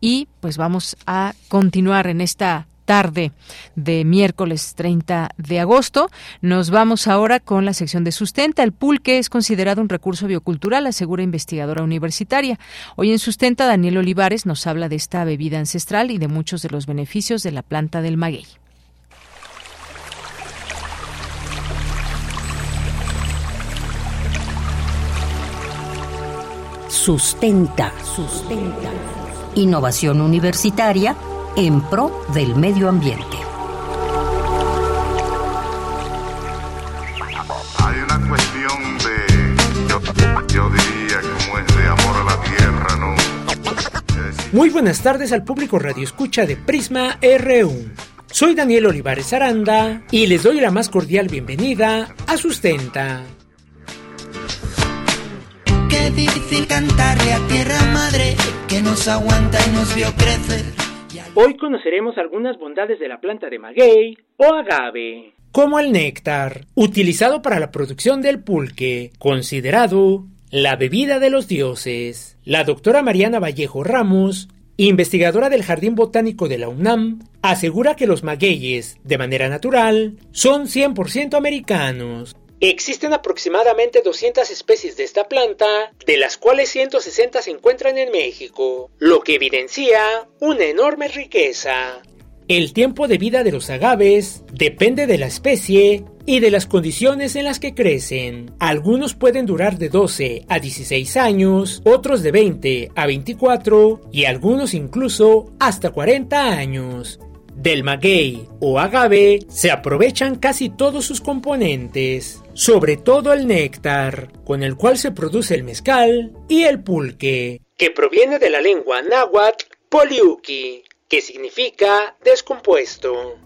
Y pues vamos a continuar en esta tarde de miércoles 30 de agosto. Nos vamos ahora con la sección de sustenta. El pulque es considerado un recurso biocultural, asegura investigadora universitaria. Hoy en Sustenta, Daniel Olivares nos habla de esta bebida ancestral y de muchos de los beneficios de la planta del maguey. Sustenta, sustenta. Innovación universitaria en pro del medio ambiente. Hay una cuestión de, yo, diría, como es de amor a la tierra, ¿no? Muy buenas tardes al público Radio Escucha de Prisma RU. Soy Daniel Olivares Aranda y les doy la más cordial bienvenida a Sustenta. Qué difícil cantarle a tierra madre que nos aguanta y nos vio crecer Hoy conoceremos algunas bondades de la planta de maguey o agave, como el néctar, utilizado para la producción del pulque, considerado la bebida de los dioses. La doctora Mariana Vallejo Ramos, investigadora del Jardín Botánico de la UNAM, asegura que los magueyes, de manera natural, son 100% americanos. Existen aproximadamente 200 especies de esta planta, de las cuales 160 se encuentran en México, lo que evidencia una enorme riqueza. El tiempo de vida de los agaves depende de la especie y de las condiciones en las que crecen. Algunos pueden durar de 12 a 16 años, otros de 20 a 24 y algunos incluso hasta 40 años. Del maguey o agave se aprovechan casi todos sus componentes, sobre todo el néctar, con el cual se produce el mezcal, y el pulque, que proviene de la lengua náhuatl poliuki, que significa descompuesto.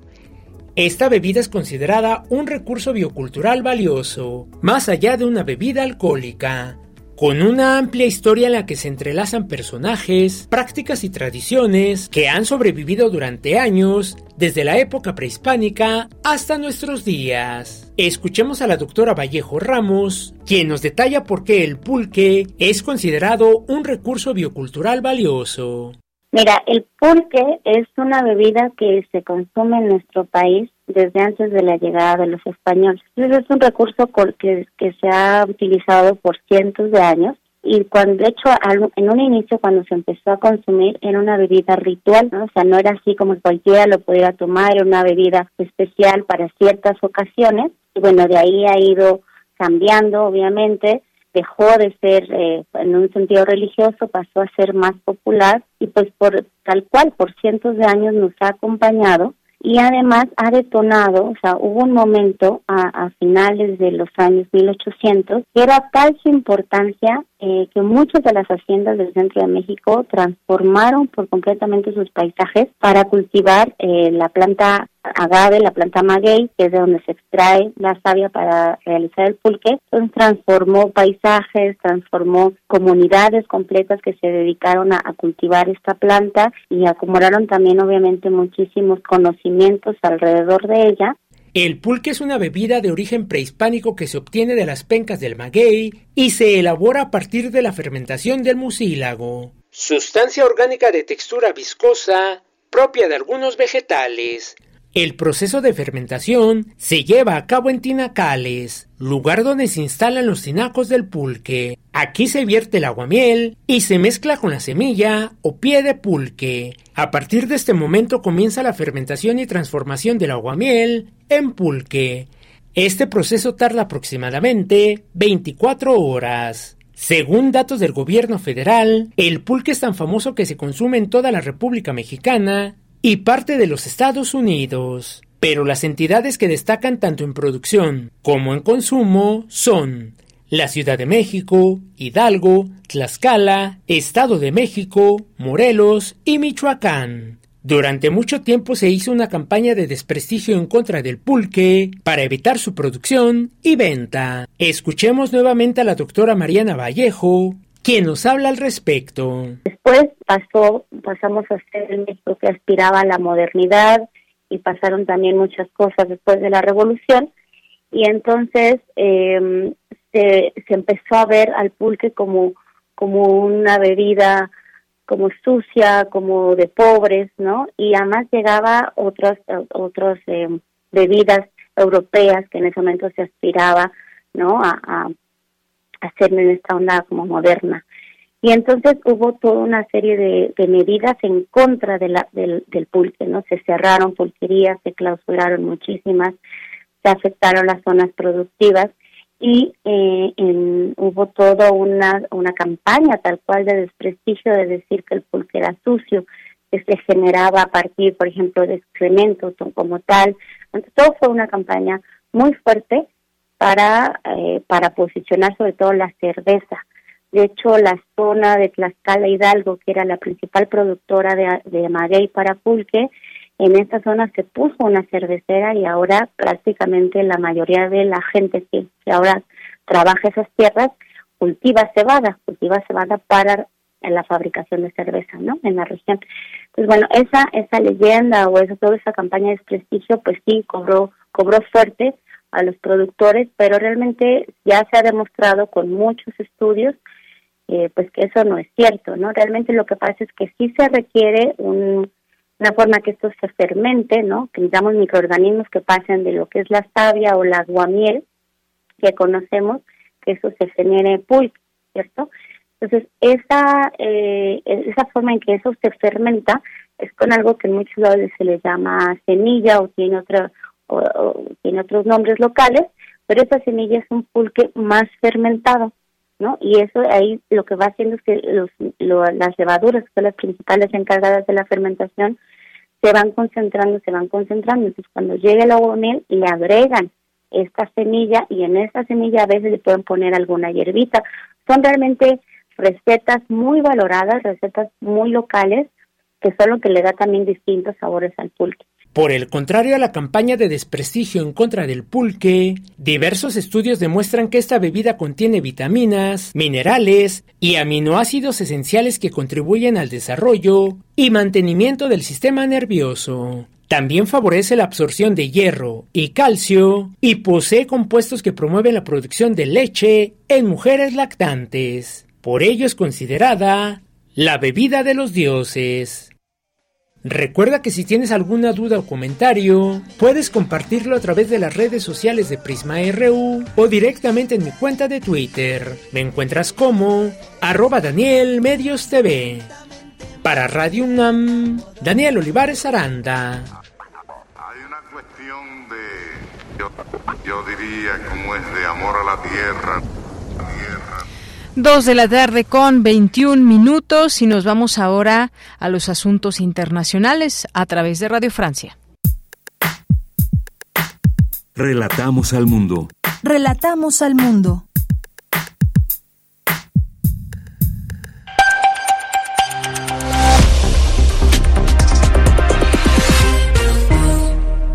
Esta bebida es considerada un recurso biocultural valioso, más allá de una bebida alcohólica, con una amplia historia en la que se entrelazan personajes, prácticas y tradiciones que han sobrevivido durante años, desde la época prehispánica hasta nuestros días. Escuchemos a la doctora Vallejo Ramos, quien nos detalla por qué el pulque es considerado un recurso biocultural valioso. Mira, el pulque es una bebida que se consume en nuestro país desde antes de la llegada de los españoles. Entonces es un recurso que, que se ha utilizado por cientos de años y cuando de hecho en un inicio cuando se empezó a consumir era una bebida ritual, ¿no? o sea, no era así como cualquiera lo pudiera tomar, era una bebida especial para ciertas ocasiones y bueno, de ahí ha ido cambiando obviamente, dejó de ser eh, en un sentido religioso, pasó a ser más popular y pues por tal cual por cientos de años nos ha acompañado y además ha detonado, o sea, hubo un momento a, finales de los años 1800 que era tal su importancia eh, que muchas de las haciendas del centro de México transformaron por completamente sus paisajes para cultivar eh, la planta agave, la planta maguey, que es de donde se extrae la savia para realizar el pulque. Entonces transformó paisajes, transformó comunidades completas que se dedicaron a, cultivar esta planta y acumularon también obviamente muchísimos conocimientos alrededor de ella. El pulque es una bebida de origen prehispánico que se obtiene de las pencas del maguey y se elabora a partir de la fermentación del mucílago. Sustancia orgánica de textura viscosa propia de algunos vegetales. El proceso de fermentación se lleva a cabo en tinacales, lugar donde se instalan los tinacos del pulque. Aquí se vierte el aguamiel y se mezcla con la semilla o pie de pulque. A partir de este momento comienza la fermentación y transformación del aguamiel en pulque. Este proceso tarda aproximadamente 24 horas. Según datos del gobierno federal, el pulque es tan famoso que se consume en toda la República Mexicana y parte de los Estados Unidos. Pero las entidades que destacan tanto en producción como en consumo son la Ciudad de México, Hidalgo, Tlaxcala, Estado de México, Morelos y Michoacán. Durante mucho tiempo se hizo una campaña de desprestigio en contra del pulque para evitar su producción y venta. Escuchemos nuevamente a la doctora Mariana Vallejo, quien nos habla al respecto. Después pasó, pasamos a ser el México que aspiraba a la modernidad y pasaron también muchas cosas después de la revolución y entonces se, se empezó a ver al pulque como, como una bebida como sucia, como de pobres, ¿no? Y además llegaba otras otras em, bebidas europeas que en ese momento se aspiraba, ¿no? a, hacerlo en esta onda como moderna. Y entonces hubo toda una serie de, medidas en contra de la, del, del pulque, ¿no? Se cerraron pulquerías, se clausuraron muchísimas, se afectaron las zonas productivas y eh, hubo toda una, una campaña tal cual de desprestigio de decir que el pulque era sucio, que se generaba a partir, por ejemplo, de excrementos como tal. Entonces, todo fue una campaña muy fuerte para, eh, para posicionar sobre todo la cerveza. De hecho, la zona de Tlaxcala Hidalgo, que era la principal productora de, de maguey para pulque, en esta zona se puso una cervecera y ahora prácticamente la mayoría de la gente que, ahora trabaja esas tierras cultiva cebada, cultiva cebada para la fabricación de cerveza, ¿no? En la región. Pues bueno, esa esa leyenda o esa toda esa campaña de desprestigio, pues sí cobró cobró fuerte a los productores, pero realmente ya se ha demostrado con muchos estudios eh, pues que eso no es cierto, ¿no? Realmente lo que pasa es que sí se requiere un, una forma que esto se fermente, ¿no? Que digamos microorganismos que pasen de lo que es la savia o la aguamiel que conocemos, que eso se genere pulque, ¿cierto? Entonces, esa, eh, esa forma en que eso se fermenta es con algo que en muchos lados se le llama semilla o tiene otra o, tiene otros nombres locales, pero esa semilla es un pulque más fermentado, ¿no? Y eso ahí lo que va haciendo es que los, las levaduras, que son las principales encargadas de la fermentación, se van concentrando, se van concentrando. Entonces, cuando llega el agua miel, le agregan esta semilla y en esta semilla a veces le pueden poner alguna hierbita. Son realmente recetas muy valoradas, recetas muy locales, que son lo que le da también distintos sabores al pulque. Por el contrario a la campaña de desprestigio en contra del pulque, diversos estudios demuestran que esta bebida contiene vitaminas, minerales y aminoácidos esenciales que contribuyen al desarrollo y mantenimiento del sistema nervioso. También favorece la absorción de hierro y calcio y posee compuestos que promueven la producción de leche en mujeres lactantes. Por ello es considerada la bebida de los dioses. Recuerda que si tienes alguna duda o comentario, puedes compartirlo a través de las redes sociales de Prisma RU o directamente en mi cuenta de Twitter. Me encuentras como arroba Daniel Medios TV. Para Radio UNAM, Daniel Olivares Aranda. Hay una cuestión de, yo, yo diría, como es de amor a la tierra. Dos de la tarde con 21 minutos y nos vamos ahora a los asuntos internacionales a través de Radio Francia. Relatamos al mundo. Relatamos al mundo.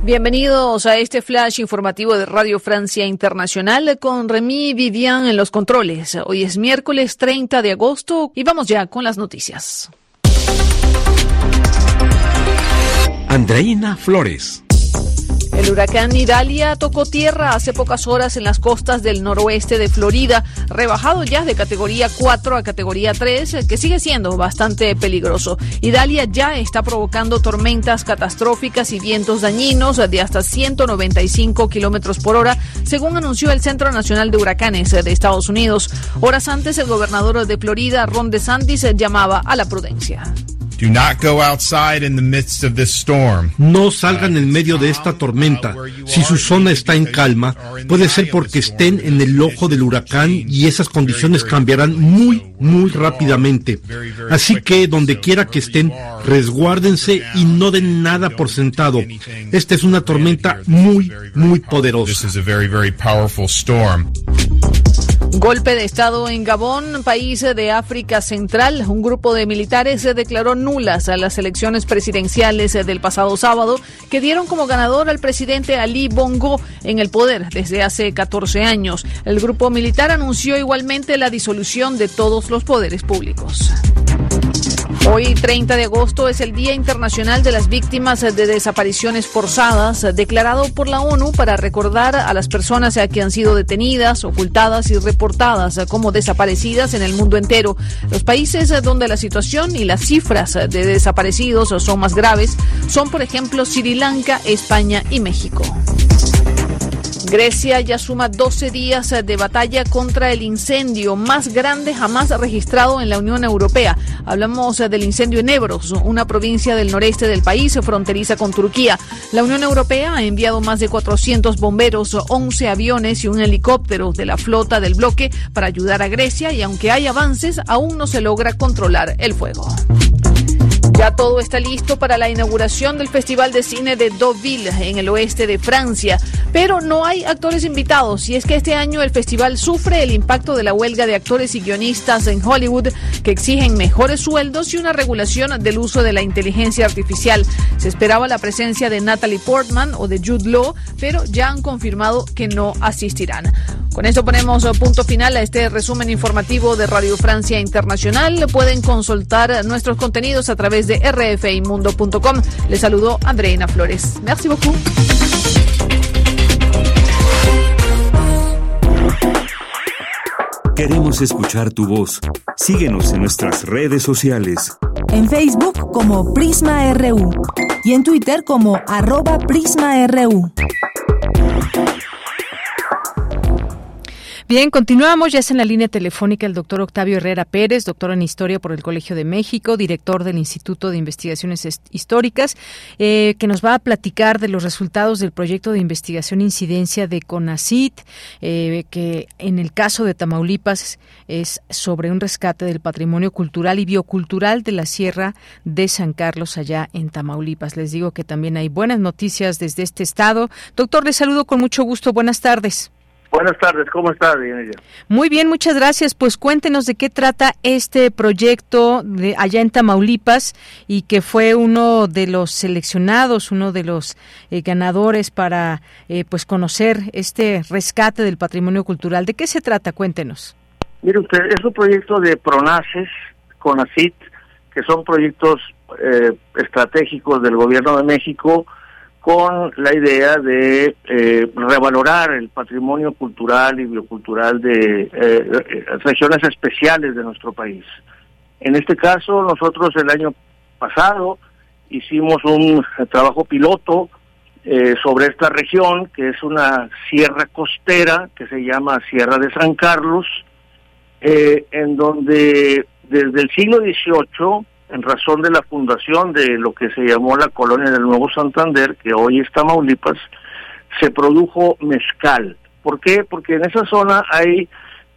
Bienvenidos a este flash informativo de Radio Francia Internacional con Remy Vivian en los controles. Hoy es miércoles 30 de agosto y vamos ya con las noticias. Andreina Flores. El huracán Idalia tocó tierra hace pocas horas en las costas del noroeste de Florida, rebajado ya de categoría 4 a categoría 3, que sigue siendo bastante peligroso. Idalia ya está provocando tormentas catastróficas y vientos dañinos de hasta 195 kilómetros por hora, según anunció el Centro Nacional de Huracanes de Estados Unidos. Horas antes, el gobernador de Florida, Ron DeSantis, llamaba a la prudencia. No salgan en medio de esta tormenta. Si su zona está en calma, puede ser porque estén en el ojo del huracán y esas condiciones cambiarán muy, muy rápidamente. Así que donde quiera que estén, resguárdense y no den nada por sentado. Esta es una tormenta muy, muy poderosa. Golpe de Estado en Gabón, país de África Central. Un grupo de militares declaró nulas a las elecciones presidenciales del pasado sábado, que dieron como ganador al presidente Ali Bongo en el poder desde hace 14 años. El grupo militar anunció igualmente la disolución de todos los poderes públicos. Hoy, 30 de agosto, es el Día Internacional de las Víctimas de Desapariciones Forzadas, declarado por la ONU para recordar a las personas que han sido detenidas, ocultadas y reportadas como desaparecidas en el mundo entero. Los países donde la situación y las cifras de desaparecidos son más graves son, por ejemplo, Sri Lanka, España y México. Grecia ya suma 12 días de batalla contra el incendio más grande jamás registrado en la Unión Europea. Hablamos del incendio en Ebros, una provincia del noreste del país fronteriza con Turquía. La Unión Europea ha enviado más de 400 bomberos, 11 aviones y un helicóptero de la flota del bloque para ayudar a Grecia y aunque hay avances, aún no se logra controlar el fuego. Ya todo está listo para la inauguración del Festival de Cine de Deauville en el oeste de Francia, pero no hay actores invitados y es que este año el festival sufre el impacto de la huelga de actores y guionistas en Hollywood que exigen mejores sueldos y una regulación del uso de la inteligencia artificial. Se esperaba la presencia de Natalie Portman o de Jude Law, pero ya han confirmado que no asistirán. Con esto ponemos punto final a este resumen informativo de Radio Francia Internacional. Pueden consultar nuestros contenidos a través de rfimundo.com. Les saludo Andreina Flores. Merci beaucoup. Queremos escuchar tu voz. Síguenos en nuestras redes sociales. En Facebook como Prisma RU y en Twitter como arroba PrismaRU. Bien, continuamos. Ya es en la línea telefónica el doctor Octavio Herrera Pérez, doctor en Historia por el Colegio de México, director del Instituto de Investigaciones Históricas, eh, que nos va a platicar de los resultados del proyecto de investigación incidencia de CONACIT, eh, que en el caso de Tamaulipas es sobre un rescate del patrimonio cultural y biocultural de la Sierra de San Carlos allá en Tamaulipas. Les digo que también hay buenas noticias desde este estado. Doctor, les saludo con mucho gusto. Buenas tardes. Buenas tardes, ¿cómo está, Muy bien, muchas gracias. Pues cuéntenos de qué trata este proyecto de allá en Tamaulipas y que fue uno de los seleccionados, uno de los eh, ganadores para eh, pues conocer este rescate del patrimonio cultural. ¿De qué se trata? Cuéntenos. Mire usted, es un proyecto de PRONACES, CONACIT, que son proyectos eh, estratégicos del Gobierno de México con la idea de eh, revalorar el patrimonio cultural y biocultural de eh, regiones especiales de nuestro país. En este caso, nosotros el año pasado hicimos un trabajo piloto eh, sobre esta región, que es una sierra costera que se llama Sierra de San Carlos, en donde desde el siglo XVIII, en razón de la fundación de lo que se llamó la colonia del Nuevo Santander, que hoy es Tamaulipas, se produjo mezcal. ¿Por qué? Porque en esa zona hay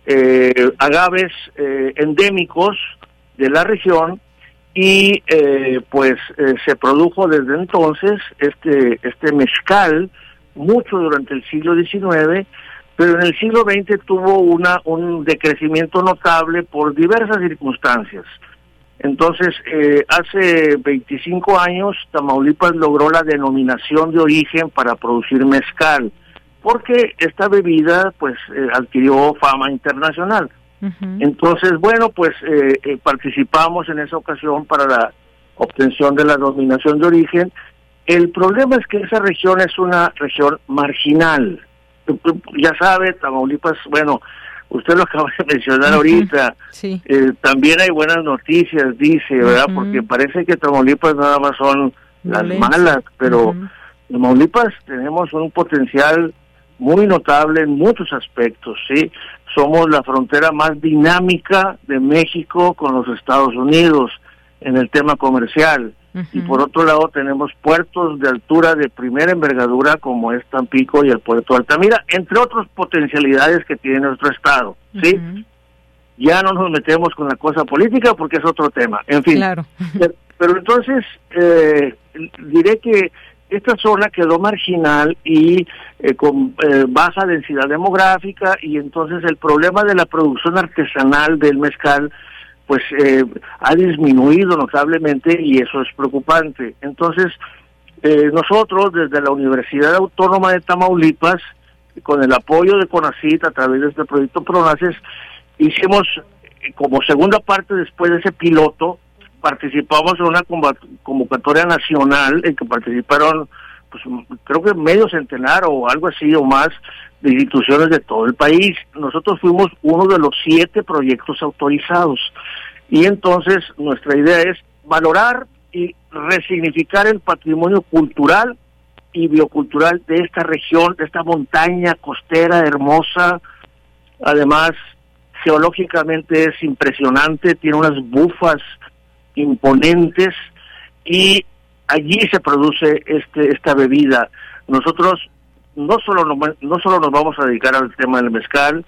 eh, agaves eh, endémicos de la región y eh, pues se produjo desde entonces este este mezcal mucho durante el siglo XIX pero en el siglo XX tuvo una un decrecimiento notable por diversas circunstancias entonces eh, hace 25 años Tamaulipas logró la denominación de origen para producir mezcal porque esta bebida pues eh, adquirió fama internacional entonces, bueno, pues eh, eh, participamos en esa ocasión para la obtención de la dominación de origen. El problema es que esa región es una región marginal. Ya sabe, Tamaulipas, bueno, usted lo acaba de mencionar ahorita. Eh, también hay buenas noticias, dice, ¿verdad? Porque parece que Tamaulipas nada más son las malas, pero Tamaulipas tenemos un potencial muy notable en muchos aspectos, ¿sí? somos la frontera más dinámica de México con los Estados Unidos en el tema comercial. Y por otro lado tenemos puertos de altura de primera envergadura como es Tampico y el puerto de Altamira, entre otras potencialidades que tiene nuestro estado, ¿sí? Ya no nos metemos con la cosa política porque es otro tema, en fin. Claro. (laughs) Pero, entonces, eh, diré que esta zona quedó marginal y eh, con eh, baja densidad demográfica y entonces el problema de la producción artesanal del mezcal pues eh, ha disminuido notablemente y eso es preocupante. Entonces, nosotros desde la Universidad Autónoma de Tamaulipas, con el apoyo de CONACIT a través de este proyecto PRONACES, hicimos como segunda parte después de ese piloto, participamos en una convocatoria nacional en que participaron, pues creo que medio centenar o algo así o más de instituciones de todo el país. Nosotros fuimos uno de los siete proyectos autorizados. Y entonces nuestra idea es valorar y resignificar el patrimonio cultural y biocultural de esta región, de esta montaña costera hermosa. Además, geológicamente es impresionante, tiene unas bufas imponentes y allí se produce este esta bebida. Nosotros no solo no solo nos vamos a dedicar al tema del mezcal,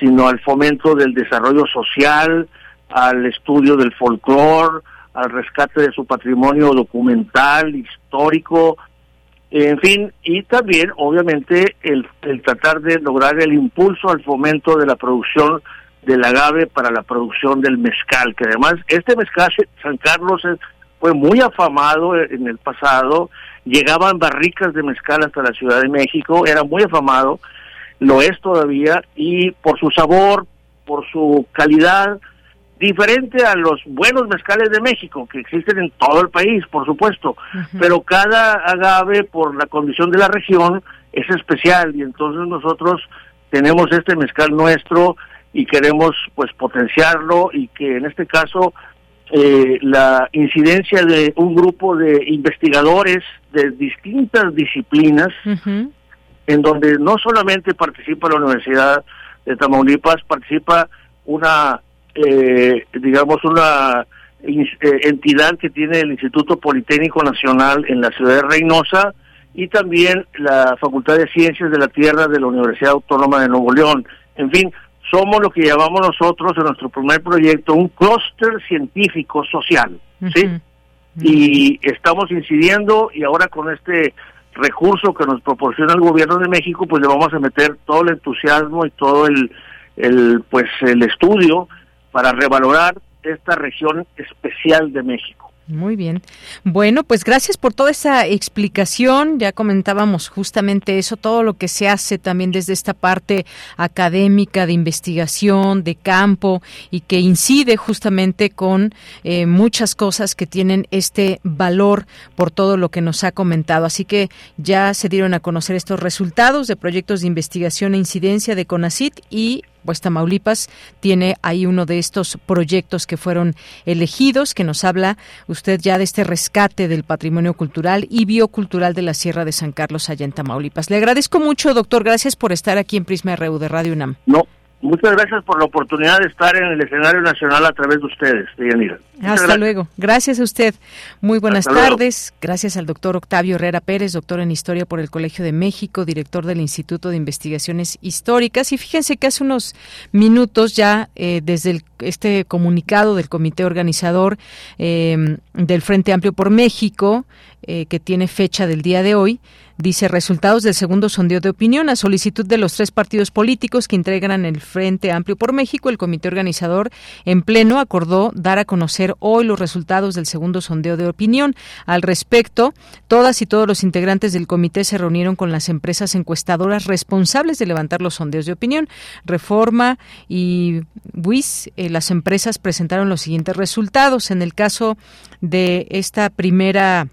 sino al fomento del desarrollo social, al estudio del folclore, al rescate de su patrimonio documental, histórico, en fin, y también, obviamente, el, tratar de lograr el impulso al fomento de la producción del agave para la producción del mezcal, que además este mezcal San Carlos fue muy afamado en el pasado, llegaban barricas de mezcal hasta la Ciudad de México, era muy afamado, lo es todavía, y por su sabor, por su calidad, diferente a los buenos mezcales de México, que existen en todo el país, por supuesto, pero cada agave, por la condición de la región, es especial, y entonces nosotros tenemos este mezcal nuestro, y queremos pues potenciarlo y que en este caso eh, la incidencia de un grupo de investigadores de distintas disciplinas en donde no solamente participa la Universidad de Tamaulipas, participa una eh, digamos una eh, entidad que tiene el Instituto Politécnico Nacional en la ciudad de Reynosa y también la Facultad de Ciencias de la Tierra de la Universidad Autónoma de Nuevo León. En fin, somos lo que llamamos nosotros en nuestro primer proyecto un clúster científico social, ¿sí? Y estamos incidiendo y ahora con este recurso que nos proporciona el gobierno de México, pues le vamos a meter todo el entusiasmo y todo el, el pues el estudio para revalorar esta región especial de México. Muy bien. Bueno, pues gracias por toda esa explicación. Ya comentábamos justamente eso, todo lo que se hace también desde esta parte académica, de investigación, de campo y que incide justamente con eh, muchas cosas que tienen este valor por todo lo que nos ha comentado. Así que ya se dieron a conocer estos resultados de proyectos de investigación e incidencia de CONACIT y pues Tamaulipas tiene ahí uno de estos proyectos que fueron elegidos, que nos habla usted ya de este rescate del patrimonio cultural y biocultural de la Sierra de San Carlos allá en Tamaulipas. Le agradezco mucho, doctor, gracias por estar aquí en Prisma RU de Radio UNAM. No, Muchas gracias por la oportunidad de estar en el escenario nacional a través de ustedes. Hasta luego. Gracias a usted. Muy buenas tardes. Gracias al doctor Octavio Herrera Pérez, doctor en Historia por el Colegio de México, director del Instituto de Investigaciones Históricas. Y fíjense que hace unos minutos ya, eh, desde este comunicado del comité organizador eh, del Frente Amplio por México, eh, que tiene fecha del día de hoy, Dice resultados del segundo sondeo de opinión a solicitud de los tres partidos políticos que integran el Frente Amplio por México. El comité organizador en pleno acordó dar a conocer hoy los resultados del segundo sondeo de opinión. Al respecto, todas y todos los integrantes del comité se reunieron con las empresas encuestadoras responsables de levantar los sondeos de opinión. Reforma y WIS, eh, las empresas presentaron los siguientes resultados. En el caso de esta primera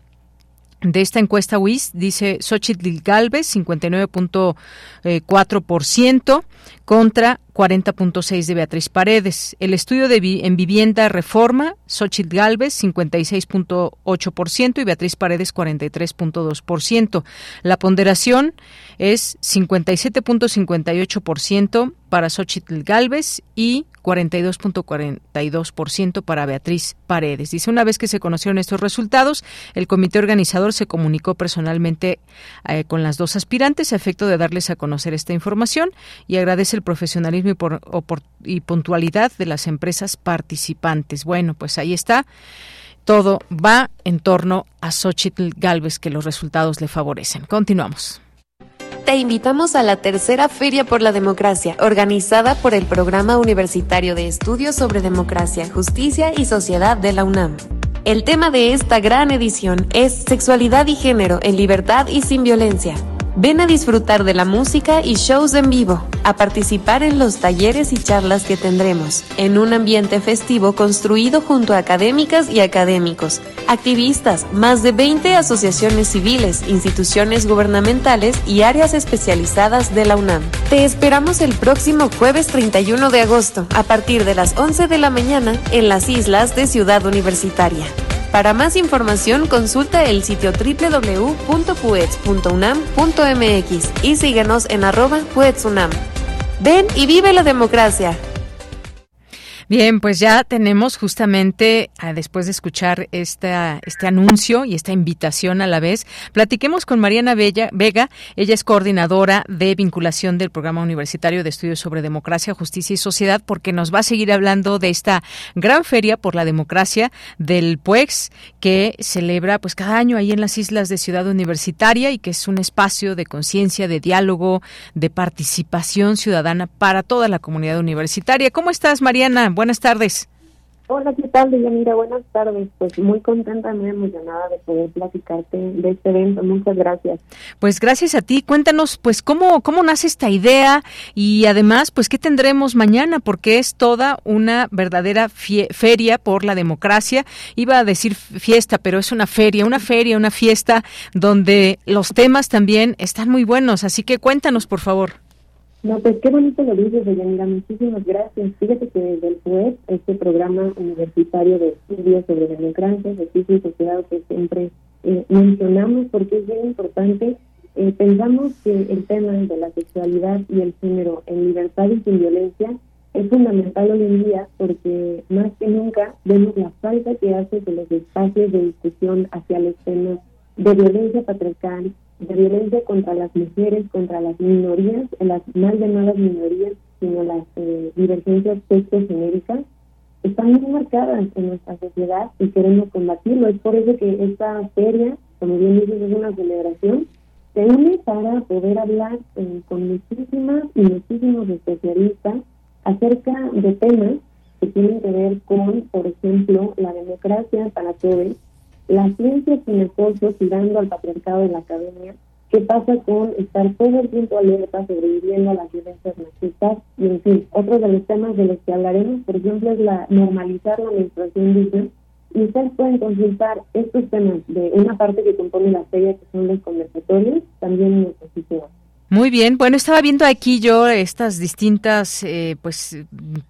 de esta encuesta WIS dice Xochitl Galvez 59.4% contra 40.6 de Beatriz Paredes. El estudio de en vivienda reforma, Xochitl Galvez 56.8% y Beatriz Paredes 43.2%. La ponderación es 57.58% para Xochitl Galvez y 42.42% para Beatriz Paredes. Dice, una vez que se conocieron estos resultados, el comité organizador se comunicó personalmente eh, con las dos aspirantes a efecto de darles a conocer esta información y agradece el profesionalismo y, por, y puntualidad de las empresas participantes. Bueno, pues ahí está. Todo va en torno a Xochitl Galvez, que los resultados le favorecen. Continuamos. Te invitamos a la tercera Feria por la Democracia, organizada por el Programa Universitario de Estudios sobre Democracia, Justicia y Sociedad de la UNAM. El tema de esta gran edición es Sexualidad y Género en Libertad y Sin Violencia Ven a disfrutar de la música y shows en vivo, a participar en los talleres y charlas que tendremos, en un ambiente festivo construido junto a académicas y académicos, activistas, más de 20 asociaciones civiles, instituciones gubernamentales y áreas especializadas de la UNAM. Te esperamos el próximo jueves 31 de agosto, a partir de las 11 de la mañana, en las islas de Ciudad Universitaria. Para más información consulta el sitio www.puets.unam.mx y síguenos en arroba puetsunam. Ven y vive la democracia. Bien, pues ya tenemos justamente, ah, después de escuchar esta, este anuncio y esta invitación a la vez, platiquemos con Mariana Bella, Vega. Ella es coordinadora de vinculación del Programa Universitario de Estudios sobre Democracia, Justicia y Sociedad, porque nos va a seguir hablando de esta gran feria por la democracia del PUEX, que celebra pues cada año ahí en las islas de Ciudad Universitaria y que es un espacio de conciencia, de diálogo, de participación ciudadana para toda la comunidad universitaria. ¿Cómo estás, Mariana? Buenas tardes. Hola, ¿qué tal, Mira, Buenas tardes. Pues muy contenta, muy emocionada de poder platicarte de este evento. Muchas gracias. Pues gracias a ti. Cuéntanos, pues, cómo, cómo nace esta idea y además, pues, qué tendremos mañana, porque es toda una verdadera feria por la democracia. Iba a decir fiesta, pero es una feria, una feria, una fiesta donde los temas también están muy buenos. Así que cuéntanos, por favor. No, pues qué bonito lo dices, Mira, Muchísimas gracias. Fíjate que desde el PUED, este programa universitario de estudios sobre democracia, justicia y sociedad que siempre eh, mencionamos porque es bien importante, eh, pensamos que el tema de la sexualidad y el género en libertad y sin violencia es fundamental hoy en día porque más que nunca vemos la falta que hace de los espacios de discusión hacia los temas de violencia patriarcal, de violencia contra las mujeres, contra las minorías, las mal llamadas minorías, sino las eh, divergencias genéricas, están muy marcadas en nuestra sociedad y queremos combatirlo. Es por eso que esta feria, como bien dices, es una celebración, se une para poder hablar eh, con muchísimas y muchísimos especialistas acerca de temas que tienen que ver con, por ejemplo, la democracia para todos, la ciencia sin acoso tirando al patriarcado de la academia, qué pasa con estar todo el tiempo alerta sobreviviendo a las violencias machistas y en fin, otro de los temas de los que hablaremos, por ejemplo, es la normalizar la menstruación digna y ustedes pueden consultar estos temas de una parte que compone la serie que son los conversatorios, también en nuestro sitio Muy bien, bueno, estaba viendo aquí yo estas distintas, eh, pues,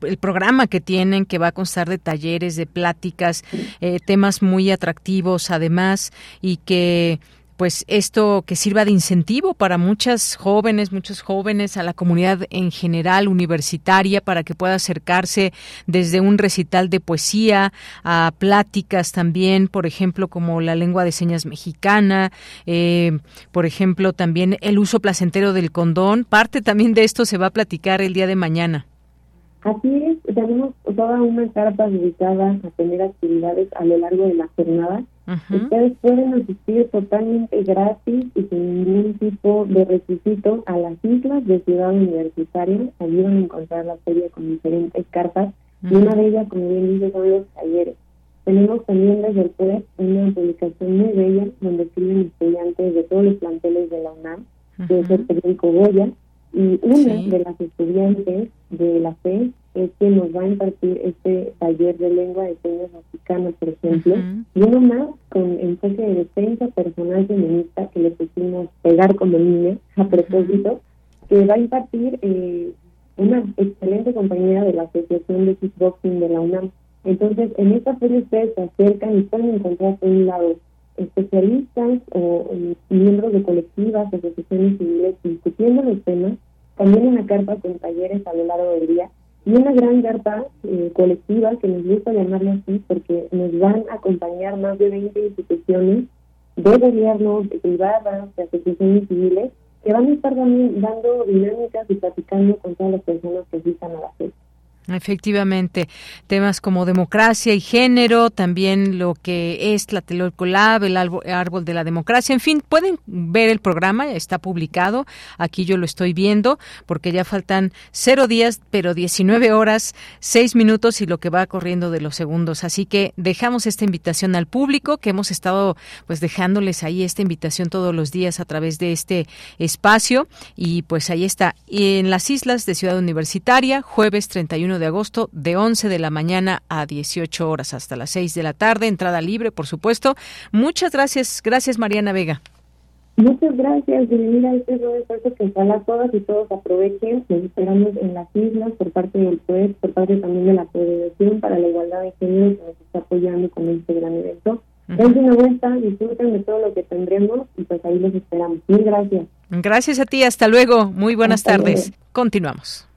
el programa que tienen, que va a constar de talleres, de pláticas, eh, temas muy atractivos además, y que pues esto que sirva de incentivo para muchas jóvenes, muchos jóvenes, a la comunidad en general universitaria, para que pueda acercarse desde un recital de poesía a pláticas también, por ejemplo, como la lengua de señas mexicana, eh, por ejemplo, también el uso placentero del condón. Parte también de esto se va a platicar el día de mañana. Así es, tenemos toda una carta dedicada a tener actividades a lo largo de la jornada Ustedes pueden asistir totalmente gratis y sin ningún tipo de requisito a las islas de Ciudad Universitaria. Allí van a encontrar la feria con diferentes cartas. Y una de ellas, como bien dice, son los talleres. Tenemos también desde el PUES una publicación muy bella donde escriben estudiantes de todos los planteles de la UNAM, que es el periódico Goya, y una de las estudiantes de la FE es que nos va a impartir este taller de lengua de señas mexicana, por ejemplo, y uno más con enfoque de defensa personal feminista que le pusimos pegar como niña a propósito, que va a impartir eh, una excelente compañera de la Asociación de Kickboxing de la UNAM. Entonces, en esta feria ustedes se acercan y pueden encontrar por un lado especialistas o miembros de colectivas, asociaciones civiles discutiendo los temas, también una carta con talleres a lo largo del día y una gran carta eh, colectiva que nos gusta llamarla así porque nos van a acompañar más de 20 instituciones de gobierno, de privadas, de asociaciones civiles que van a estar dando dinámicas y platicando con todas las personas que asistan a la fecha. Efectivamente, temas como democracia y género, también lo que es la Lab, el árbol de la democracia, en fin, pueden ver el programa, está publicado, aquí yo lo estoy viendo, porque ya faltan cero días, pero 19 horas, 6 minutos y lo que va corriendo de los segundos. Así que dejamos esta invitación al público, que hemos estado pues dejándoles ahí esta invitación todos los días a través de este espacio, y pues ahí está, en las islas de Ciudad Universitaria, jueves 31 de agosto de 11 de la mañana a 18 horas hasta las 6 de la tarde, entrada libre, por supuesto. Muchas gracias, gracias Mariana Vega. Muchas gracias, bienvenida a este nuevo esfuerzo que ojalá todas y todos aprovechen. Nos esperamos en las islas por parte del PUES, por parte también de la Federación para la Igualdad de Género que nos está apoyando con este gran evento. Dense una vuelta, disfruten de todo lo que tendremos y pues ahí los esperamos. Mil gracias. Gracias a ti, hasta luego. Muy buenas tardes. Continuamos.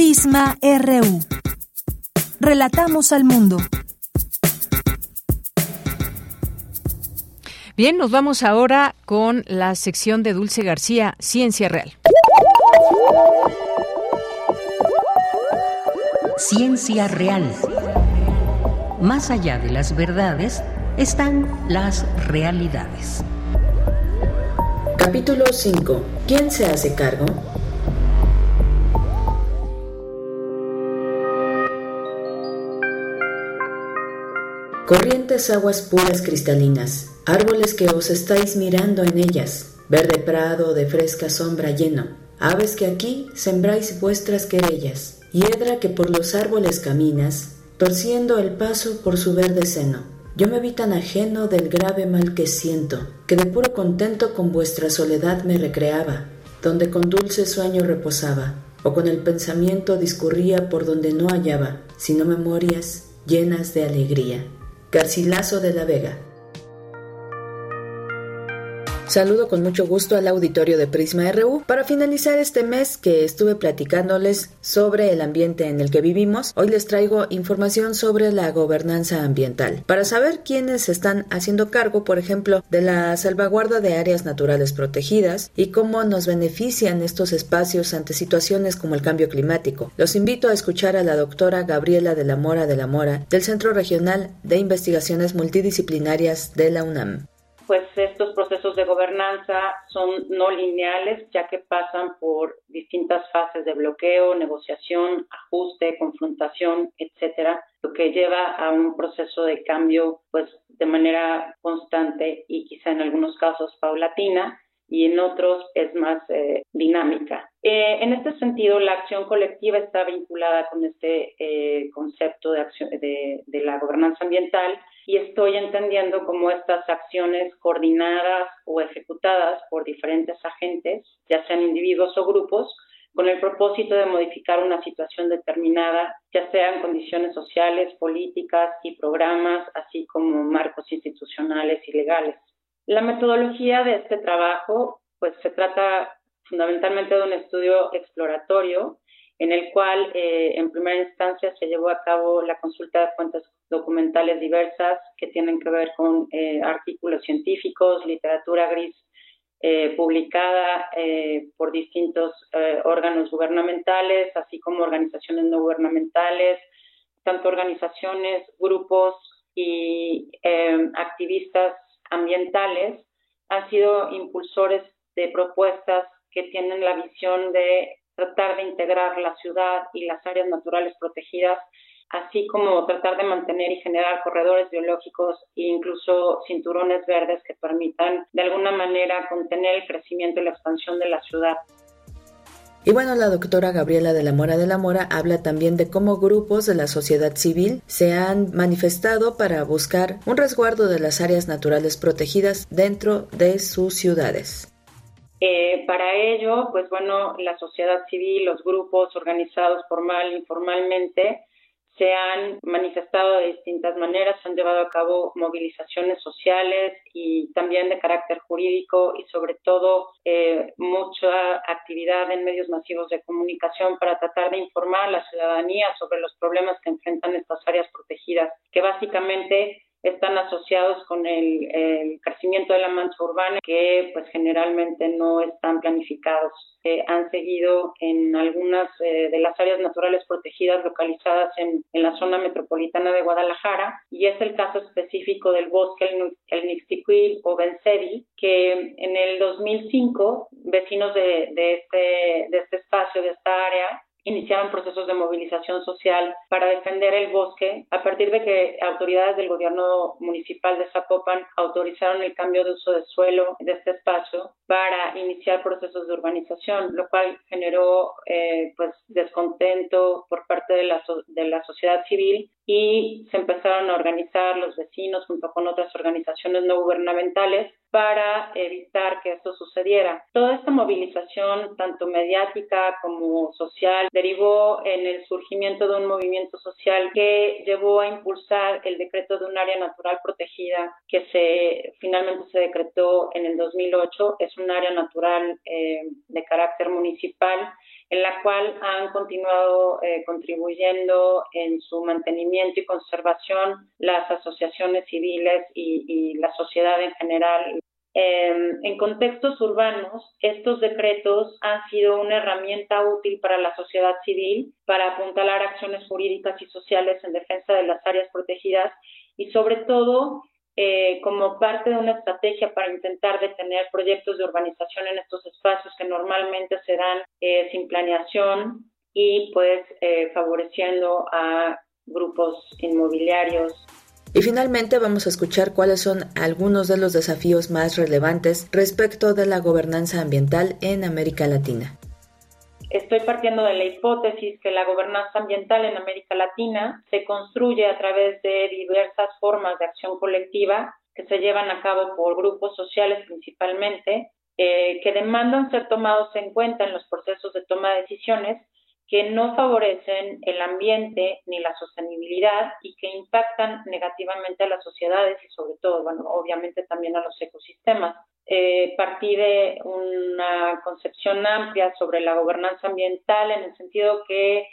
Prisma RU. Relatamos al mundo. Bien, nos vamos ahora con la sección de Dulce García, Ciencia Real. Ciencia Real. Más allá de las verdades están las realidades. Capítulo 5. ¿Quién se hace cargo? Corrientes aguas puras cristalinas, árboles que os estáis mirando en ellas, verde prado de fresca sombra lleno, aves que aquí sembráis vuestras querellas, hiedra que por los árboles caminas, torciendo el paso por su verde seno. Yo me vi tan ajeno del grave mal que siento, que de puro contento con vuestra soledad me recreaba, donde con dulce sueño reposaba, o con el pensamiento discurría por donde no hallaba, sino memorias llenas de alegría. Garcilaso de la Vega. Saludo con mucho gusto al auditorio de Prisma RU. Para finalizar este mes que estuve platicándoles sobre el ambiente en el que vivimos, hoy les traigo información sobre la gobernanza ambiental. Para saber quiénes están haciendo cargo, por ejemplo, de la salvaguarda de áreas naturales protegidas y cómo nos benefician estos espacios ante situaciones como el cambio climático, los invito a escuchar a la doctora Gabriela de la Mora de la Mora del Centro Regional de Investigaciones Multidisciplinarias de la UNAM pues estos procesos de gobernanza son no lineales, ya que pasan por distintas fases de bloqueo, negociación, ajuste, confrontación, etcétera, lo que lleva a un proceso de cambio pues de manera constante y quizá en algunos casos paulatina y en otros es más eh, dinámica. Eh, en este sentido, la acción colectiva está vinculada con este eh, concepto de, acción, de, de la gobernanza ambiental y estoy entendiendo cómo estas acciones coordinadas o ejecutadas por diferentes agentes, ya sean individuos o grupos, con el propósito de modificar una situación determinada, ya sean condiciones sociales, políticas y programas, así como marcos institucionales y legales. La metodología de este trabajo, pues se trata fundamentalmente de un estudio exploratorio en el cual eh, en primera instancia se llevó a cabo la consulta de fuentes documentales diversas que tienen que ver con eh, artículos científicos, literatura gris eh, publicada por distintos órganos gubernamentales, así como organizaciones no gubernamentales, tanto organizaciones, grupos y activistas ambientales han sido impulsores de propuestas que tienen la visión de tratar de integrar la ciudad y las áreas naturales protegidas, así como tratar de mantener y generar corredores biológicos e incluso cinturones verdes que permitan de alguna manera contener el crecimiento y la expansión de la ciudad. Y bueno, la doctora Gabriela de la Mora de la Mora habla también de cómo grupos de la sociedad civil se han manifestado para buscar un resguardo de las áreas naturales protegidas dentro de sus ciudades. Eh, para ello, pues bueno, la sociedad civil, los grupos organizados formal informalmente, se han manifestado de distintas maneras, han llevado a cabo movilizaciones sociales y también de carácter jurídico y sobre todo eh, mucha actividad en medios masivos de comunicación para tratar de informar a la ciudadanía sobre los problemas que enfrentan estas áreas protegidas, que básicamente están asociados con el, crecimiento de la mancha urbana que pues generalmente no están planificados. Eh, han seguido en algunas eh, de las áreas naturales protegidas localizadas en, la zona metropolitana de Guadalajara y es el caso específico del bosque el, el Nixtiquil o Bensevi que en el 2005 vecinos de, de, este, de este espacio, de esta área, iniciaron procesos de movilización social para defender el bosque a partir de que autoridades del gobierno municipal de Zapopan autorizaron el cambio de uso de suelo de este espacio para iniciar procesos de urbanización, lo cual generó eh, pues descontento por parte de la, de la sociedad civil y se empezaron a organizar los vecinos junto con otras organizaciones no gubernamentales para evitar que esto sucediera. Toda esta movilización, tanto mediática como social, derivó en el surgimiento de un movimiento social que llevó a impulsar el decreto de un área natural protegida que se finalmente se decretó en el 2008. Es un área natural eh, de carácter municipal en la cual han continuado eh, contribuyendo en su mantenimiento y conservación las asociaciones civiles y, la sociedad en general. Em, en contextos urbanos, estos decretos han sido una herramienta útil para la sociedad civil para apuntalar acciones jurídicas y sociales en defensa de las áreas protegidas y sobre todo eh, como parte de una estrategia para intentar detener proyectos de urbanización en estos espacios que normalmente se dan eh, sin planeación y pues eh, favoreciendo a grupos inmobiliarios. Y finalmente vamos a escuchar cuáles son algunos de los desafíos más relevantes respecto de la gobernanza ambiental en América Latina. Estoy partiendo de la hipótesis que la gobernanza ambiental en América Latina se construye a través de diversas formas de acción colectiva que se llevan a cabo por grupos sociales principalmente, eh, que demandan ser tomados en cuenta en los procesos de toma de decisiones que no favorecen el ambiente ni la sostenibilidad y que impactan negativamente a las sociedades y sobre todo, bueno, obviamente también a los ecosistemas. Eh, partí de una concepción amplia sobre la gobernanza ambiental en el sentido que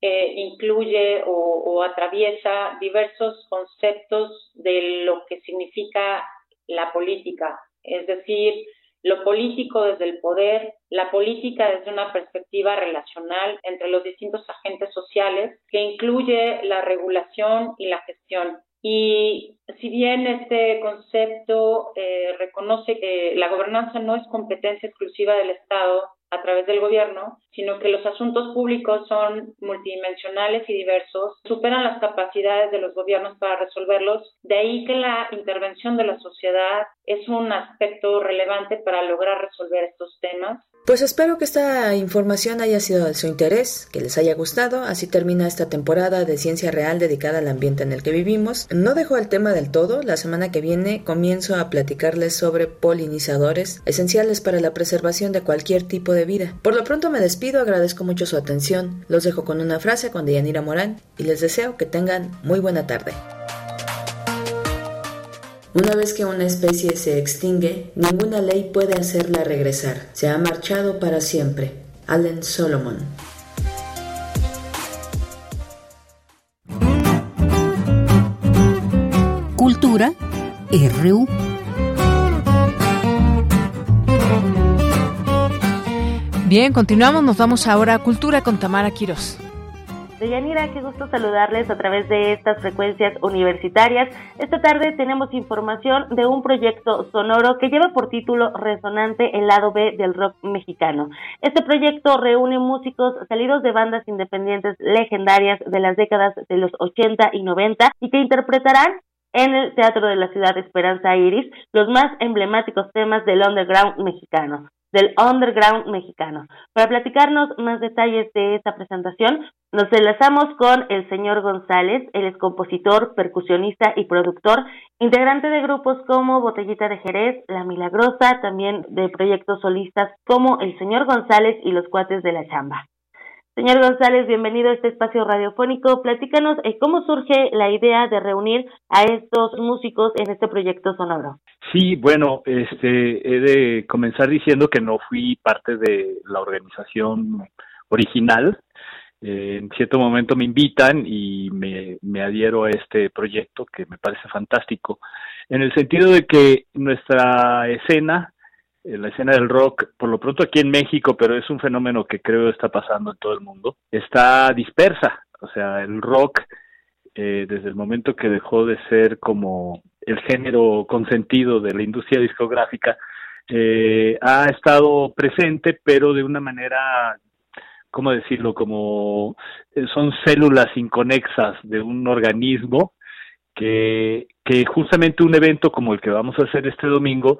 eh, incluye o, o atraviesa diversos conceptos de lo que significa la política, es decir, lo político desde el poder, la política desde una perspectiva relacional entre los distintos agentes sociales que incluye la regulación y la gestión. Y si bien este concepto eh, reconoce que la gobernanza no es competencia exclusiva del Estado, a través del gobierno, sino que los asuntos públicos son multidimensionales y diversos, superan las capacidades de los gobiernos para resolverlos, de ahí que la intervención de la sociedad es un aspecto relevante para lograr resolver estos temas. Pues espero que esta información haya sido de su interés, que les haya gustado. Así termina esta temporada de Ciencia Real dedicada al ambiente en el que vivimos. No dejo el tema del todo. La semana que viene comienzo a platicarles sobre polinizadores, esenciales para la preservación de cualquier tipo de vida. Por lo pronto me despido, agradezco mucho su atención. Los dejo con una frase con Deyanira Morán y les deseo que tengan muy buena tarde. Una vez que una especie se extingue, ninguna ley puede hacerla regresar. Se ha marchado para siempre. Allen Solomon. Cultura RU. Bien, continuamos. Nos vamos ahora a Cultura con Tamara Quiroz. Deyanira, qué gusto saludarles a través de estas frecuencias universitarias. Esta tarde tenemos información de un proyecto sonoro que lleva por título Resonante el lado B del rock mexicano. Este proyecto reúne músicos salidos de bandas independientes legendarias de las décadas de los 80 y 90 y que interpretarán en el Teatro de la Ciudad Esperanza Iris los más emblemáticos temas del underground mexicano del underground mexicano. Para platicarnos más detalles de esta presentación, nos enlazamos con el señor González, él es compositor, percusionista y productor, integrante de grupos como Botellita de Jerez, La Milagrosa, también de proyectos solistas como El señor González y Los Cuates de la Chamba. Señor González, bienvenido a este espacio radiofónico. Platícanos eh, cómo surge la idea de reunir a estos músicos en este proyecto sonoro. Sí, bueno, este, he de comenzar diciendo que no fui parte de la organización original. Eh, en cierto momento me invitan y me, me adhiero a este proyecto que me parece fantástico, en el sentido de que nuestra escena la escena del rock, por lo pronto aquí en México, pero es un fenómeno que creo está pasando en todo el mundo, está dispersa. O sea, el rock, eh, desde el momento que dejó de ser como el género consentido de la industria discográfica, eh, ha estado presente, pero de una manera, ¿cómo decirlo? Como eh, son células inconexas de un organismo que justamente un evento como el que vamos a hacer este domingo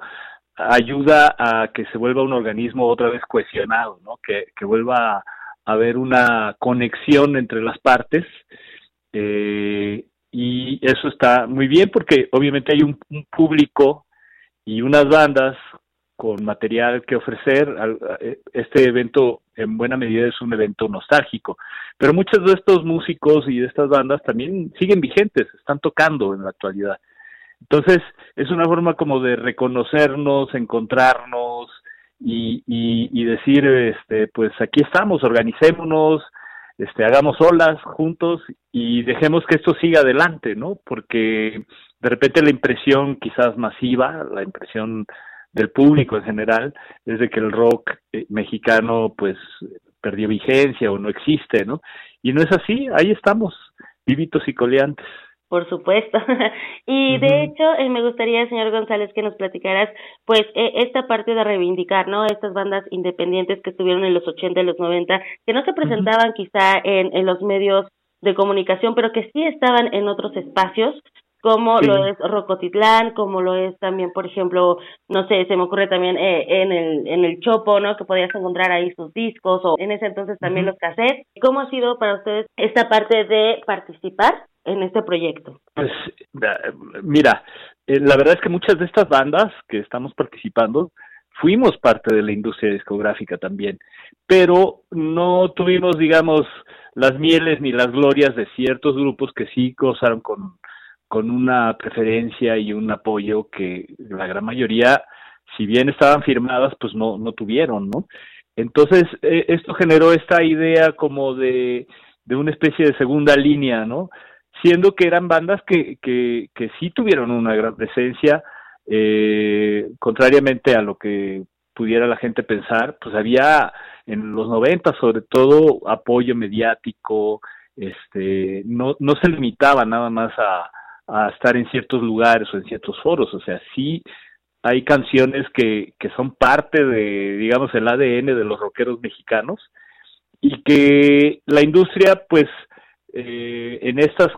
ayuda a que se vuelva un organismo otra vez cohesionado, ¿no? que, que vuelva a haber una conexión entre las partes eh, y eso está muy bien porque obviamente hay un, público y unas bandas con material que ofrecer. Este evento en buena medida es un evento nostálgico, pero muchos de estos músicos y de estas bandas también siguen vigentes, están tocando en la actualidad. Entonces, es una forma como de reconocernos, encontrarnos y, decir, este, pues aquí estamos, organicémonos, este, hagamos olas juntos y dejemos que esto siga adelante, ¿no? Porque de repente la impresión quizás masiva, la impresión del público en general, es de que el rock eh, mexicano pues perdió vigencia o no existe, ¿no? Y no es así, ahí estamos, vivitos y coleantes. Por supuesto. (laughs) y de hecho, eh, me gustaría, señor González, que nos platicaras, pues, eh, esta parte de reivindicar, ¿no? Estas bandas independientes que estuvieron en los 80 y los 90, que no se presentaban quizá en, en los medios de comunicación, pero que sí estaban en otros espacios, como lo es Rocotitlán, como lo es también, por ejemplo, no sé, se me ocurre también eh, en el en el Chopo, ¿no? Que podías encontrar ahí sus discos o en ese entonces también los cassettes. ¿Cómo ha sido para ustedes esta parte de participar en este proyecto? Pues mira, eh, la verdad es que muchas de estas bandas que estamos participando fuimos parte de la industria discográfica también, pero no tuvimos, digamos, las mieles ni las glorias de ciertos grupos que sí gozaron con, con una preferencia y un apoyo que la gran mayoría, si bien estaban firmadas, pues no, no tuvieron, ¿no? Entonces, eh, esto generó esta idea como de, de una especie de segunda línea, ¿no? Siendo que eran bandas que, que, que sí tuvieron una gran presencia, eh, contrariamente a lo que pudiera la gente pensar, pues había en los 90 sobre todo apoyo mediático, este, no, no se limitaba nada más a, a estar en ciertos lugares o en ciertos foros, o sea, sí hay canciones que, que son parte de, digamos, el ADN de los rockeros mexicanos y que la industria, pues, eh, en estas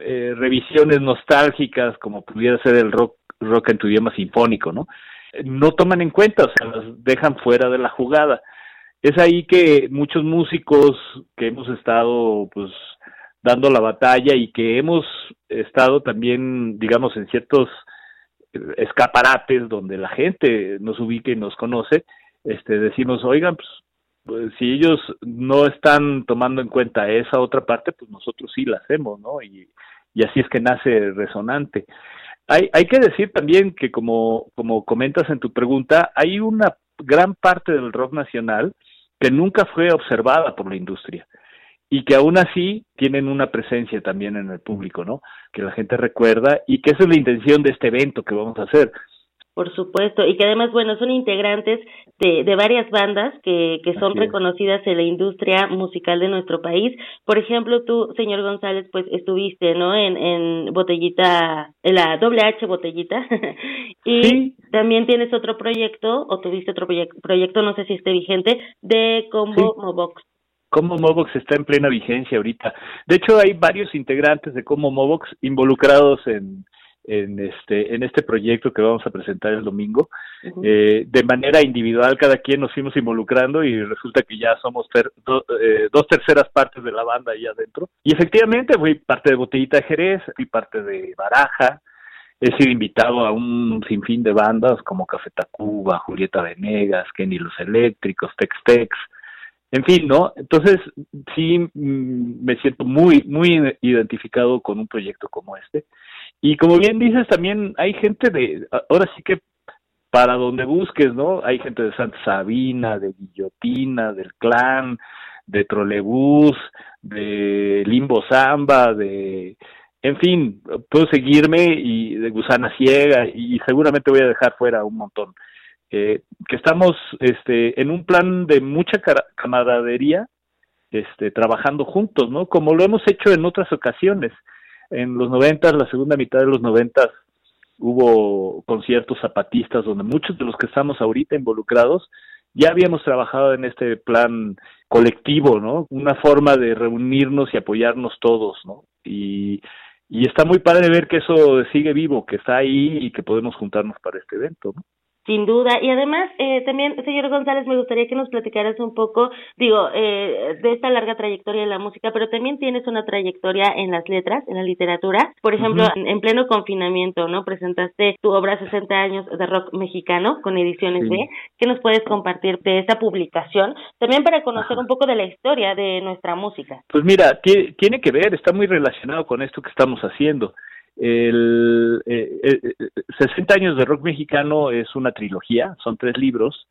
eh, revisiones nostálgicas, como pudiera ser el rock, rock en tu idioma sinfónico, ¿no? No toman en cuenta, o sea, las dejan fuera de la jugada. Es ahí que muchos músicos que hemos estado, pues, dando la batalla y que hemos estado también, digamos, en ciertos escaparates donde la gente nos ubique y nos conoce, este, decimos, oigan, pues, pues, si ellos no están tomando en cuenta esa otra parte, pues nosotros sí la hacemos, ¿no? Y, así es que nace Resonante. Hay, hay que decir también que como, como comentas en tu pregunta, hay una gran parte del rock nacional que nunca fue observada por la industria y que aún así tienen una presencia también en el público, ¿no? Que la gente recuerda y que esa es la intención de este evento que vamos a hacer. Por supuesto, y que además, bueno, son integrantes de, de varias bandas que, que son reconocidas en la industria musical de nuestro país. Por ejemplo, tú, señor González, pues estuviste, ¿no? En, en Botellita, en la doble H Botellita. (laughs) y también tienes otro proyecto, o tuviste otro proyecto, no sé si esté vigente, de Combo Mobox. Como Mobox está en plena vigencia ahorita. De hecho, hay varios integrantes de Como Mobox involucrados en, en este en este proyecto que vamos a presentar el domingo eh, de manera individual cada quien nos fuimos involucrando y resulta que ya somos eh, dos terceras partes de la banda ahí adentro y efectivamente fui parte de Botellita de Jerez fui parte de Baraja he sido invitado a un sinfín de bandas como Café Tacuba Julieta Venegas Kenny Los Eléctricos Tex Tex en fin, ¿no? Entonces, sí mm, me siento muy, muy identificado con un proyecto como este. Y como bien dices, también hay gente de, ahora sí que para donde busques, ¿no? Hay gente de Santa Sabina, de Guillotina, del Clan, de Trolebús, de Limbo Zamba, de, en fin, puedo seguirme y de Gusana Ciega y seguramente voy a dejar fuera un montón. Eh, que estamos este, en un plan de mucha camaradería, este, trabajando juntos, ¿no? Como lo hemos hecho en otras ocasiones en los noventas, la segunda mitad de los noventas, hubo conciertos zapatistas donde muchos de los que estamos ahorita involucrados ya habíamos trabajado en este plan colectivo, ¿no? Una forma de reunirnos y apoyarnos todos, ¿no? Y, y está muy padre ver que eso sigue vivo, que está ahí y que podemos juntarnos para este evento, ¿no? Sin duda. Y además, eh, también, señor González, me gustaría que nos platicaras un poco, digo, eh, de esta larga trayectoria en la música, pero también tienes una trayectoria en las letras, en la literatura. Por ejemplo, en, pleno confinamiento, ¿no? Presentaste tu obra 60 años de rock mexicano con ediciones B. ¿Qué nos puedes compartir de esa publicación? También para conocer un poco de la historia de nuestra música. Pues mira, tiene que ver, está muy relacionado con esto que estamos haciendo. El eh, eh, 60 años de rock mexicano es una trilogía, son tres libros.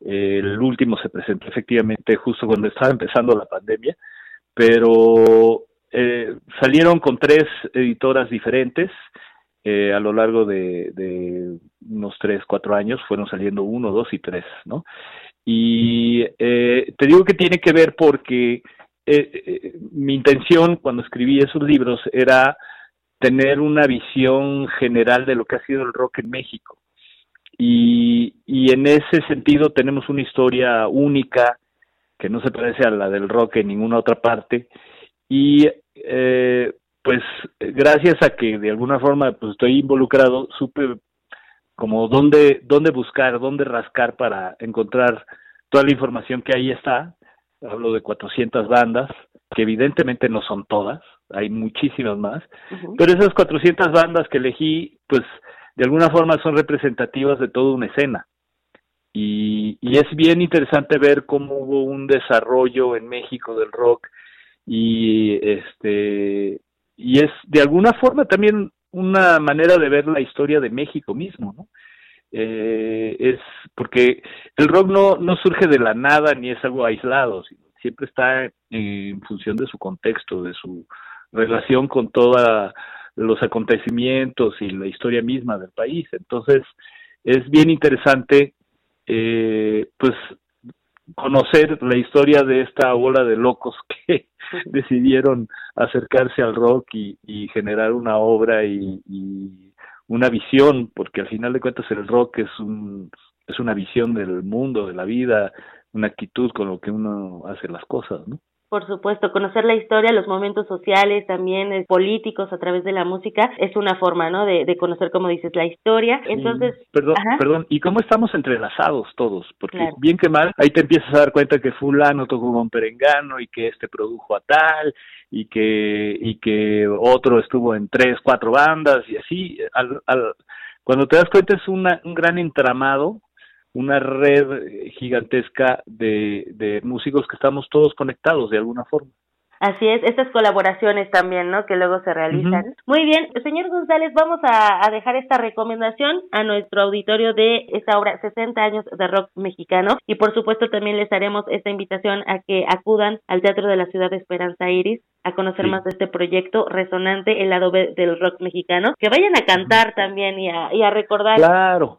El último se presentó efectivamente justo cuando estaba empezando la pandemia, pero eh, salieron con tres editoras diferentes. Eh, a lo largo de, de, unos tres, cuatro años fueron saliendo uno, dos y tres, ¿no? Y eh, te digo que tiene que ver porque eh, eh, mi intención cuando escribí esos libros era tener una visión general de lo que ha sido el rock en México. Y, en ese sentido tenemos una historia única que no se parece a la del rock en ninguna otra parte. Y eh, pues gracias a que de alguna forma pues estoy involucrado, supe como dónde, dónde buscar, dónde rascar para encontrar toda la información que ahí está. Hablo de 400 bandas, que evidentemente no son todas, hay muchísimas más, pero esas 400 bandas que elegí, pues de alguna forma son representativas de toda una escena. Y, y es bien interesante ver cómo hubo un desarrollo en México del rock y este y es de alguna forma también una manera de ver la historia de México mismo, ¿no? Eh, es porque el rock no, no surge de la nada ni es algo aislado, siempre está en función de su contexto, de su relación con todos los acontecimientos y la historia misma del país. Entonces, es bien interesante, eh, pues, conocer la historia de esta ola de locos (laughs) que decidieron acercarse al rock y, generar una obra y, una visión, porque al final de cuentas el rock es un es una visión del mundo, de la vida, una actitud con lo que uno hace las cosas, ¿no? Por supuesto, conocer la historia, los momentos sociales, también eh, políticos a través de la música, es una forma, ¿no? De, de conocer, como dices, la historia. Entonces, perdón, perdón, ¿y cómo estamos entrelazados todos? Porque bien que mal, ahí te empiezas a dar cuenta que fulano tocó con perengano y que este produjo a tal y que y que otro estuvo en tres, cuatro bandas y así. Al, al, cuando te das cuenta es una, un gran entramado una red gigantesca de, de músicos que estamos todos conectados de alguna forma. Así es, estas colaboraciones también, ¿no? Que luego se realizan. Muy bien, señor González, vamos a, a, dejar esta recomendación a nuestro auditorio de esta obra 60 años de rock mexicano y por supuesto también les haremos esta invitación a que acudan al Teatro de la Ciudad de Esperanza Iris a conocer más de este proyecto resonante, el lado B del rock mexicano, que vayan a cantar también y a, y a recordar. Claro,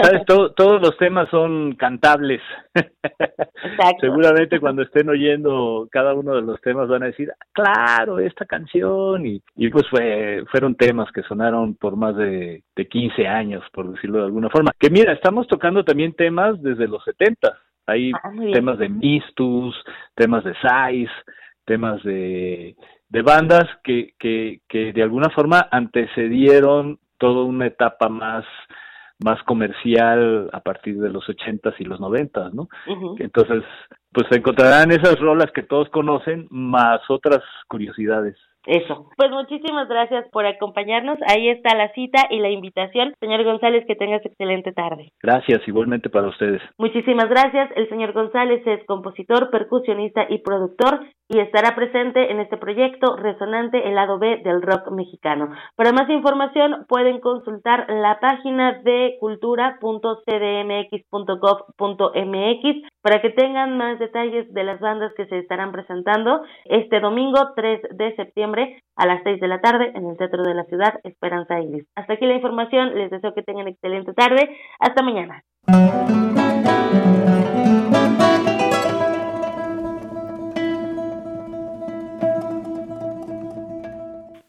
sabes, (laughs) todos los temas son cantables. Exacto. Seguramente cuando estén oyendo cada uno de los temas van a decir, claro, esta canción, y, y pues fue, fueron temas que sonaron por más de, de 15 años, por decirlo de alguna forma. Que mira, estamos tocando también temas desde los 70. Hay ah, temas de Mistus, temas de Size, temas de, de bandas que, que, que de alguna forma antecedieron toda una etapa más más comercial a partir de los ochentas y los noventas, ¿no? Entonces, pues encontrarán esas rolas que todos conocen, más otras curiosidades. Eso. Pues muchísimas gracias por acompañarnos. Ahí está la cita y la invitación. Señor González, que tengas excelente tarde. Gracias, igualmente para ustedes. Muchísimas gracias. El señor González es compositor, percusionista y productor y estará presente en este proyecto Resonante, el lado B del rock mexicano. Para más información pueden consultar la página de cultura.cdmx.gov.mx para que tengan más detalles de las bandas que se estarán presentando este domingo 3 de septiembre a las 6 de la tarde en el Teatro de la Ciudad Esperanza Iris. Hasta aquí la información, les deseo que tengan excelente tarde. Hasta mañana.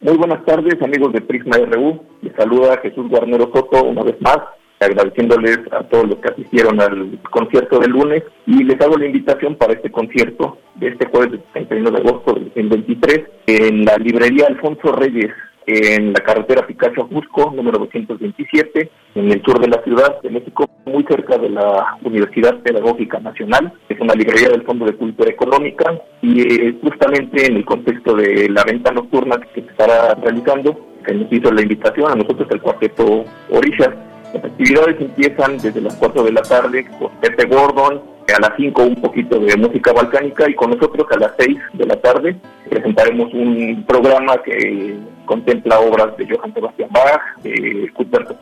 Muy buenas tardes, amigos de Prisma RU. Les saluda Jesús Guarnero Soto una vez más, agradeciéndoles a todos los que asistieron al concierto del lunes y les hago la invitación para este concierto de este jueves 31 de agosto del 2023 en la librería Alfonso Reyes en la carretera Picacho Jusco, número 227, en el sur de la Ciudad de México, muy cerca de la Universidad Pedagógica Nacional. Es una librería del Fondo de Cultura Económica y eh, justamente en el contexto de la venta nocturna que se estará realizando, que nos hizo la invitación a nosotros el cuarteto Orillas. Las actividades empiezan desde las 4 de la tarde con Pepe Gordon, a las 5 un poquito de música balcánica y con nosotros a las 6 de la tarde presentaremos un programa que contempla obras de Johann Sebastian Bach, de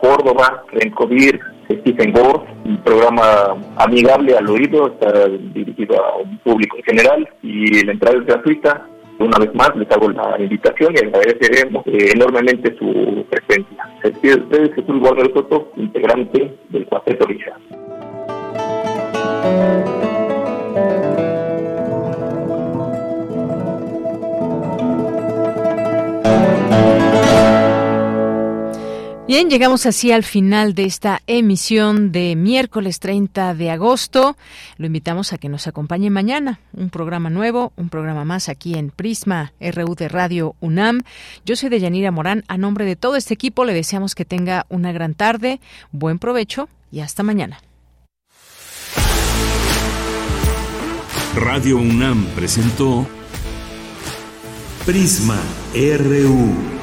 Córdoba, Renko Dir, Stephen Gore, un programa amigable al oído, está dirigido a un público en general y la entrada es gratuita. Una vez más les hago la invitación y agradeceremos eh, enormemente su presencia. Se despide de ustedes Jesús Guardia Soto, integrante del Cuarteto Villa. Bien, llegamos así al final de esta emisión de miércoles 30 de agosto. Lo invitamos a que nos acompañe mañana. Un programa nuevo, un programa más aquí en Prisma RU de Radio UNAM. Yo soy Deyanira Morán. A nombre de todo este equipo le deseamos que tenga una gran tarde, buen provecho y hasta mañana. Radio UNAM presentó Prisma RU.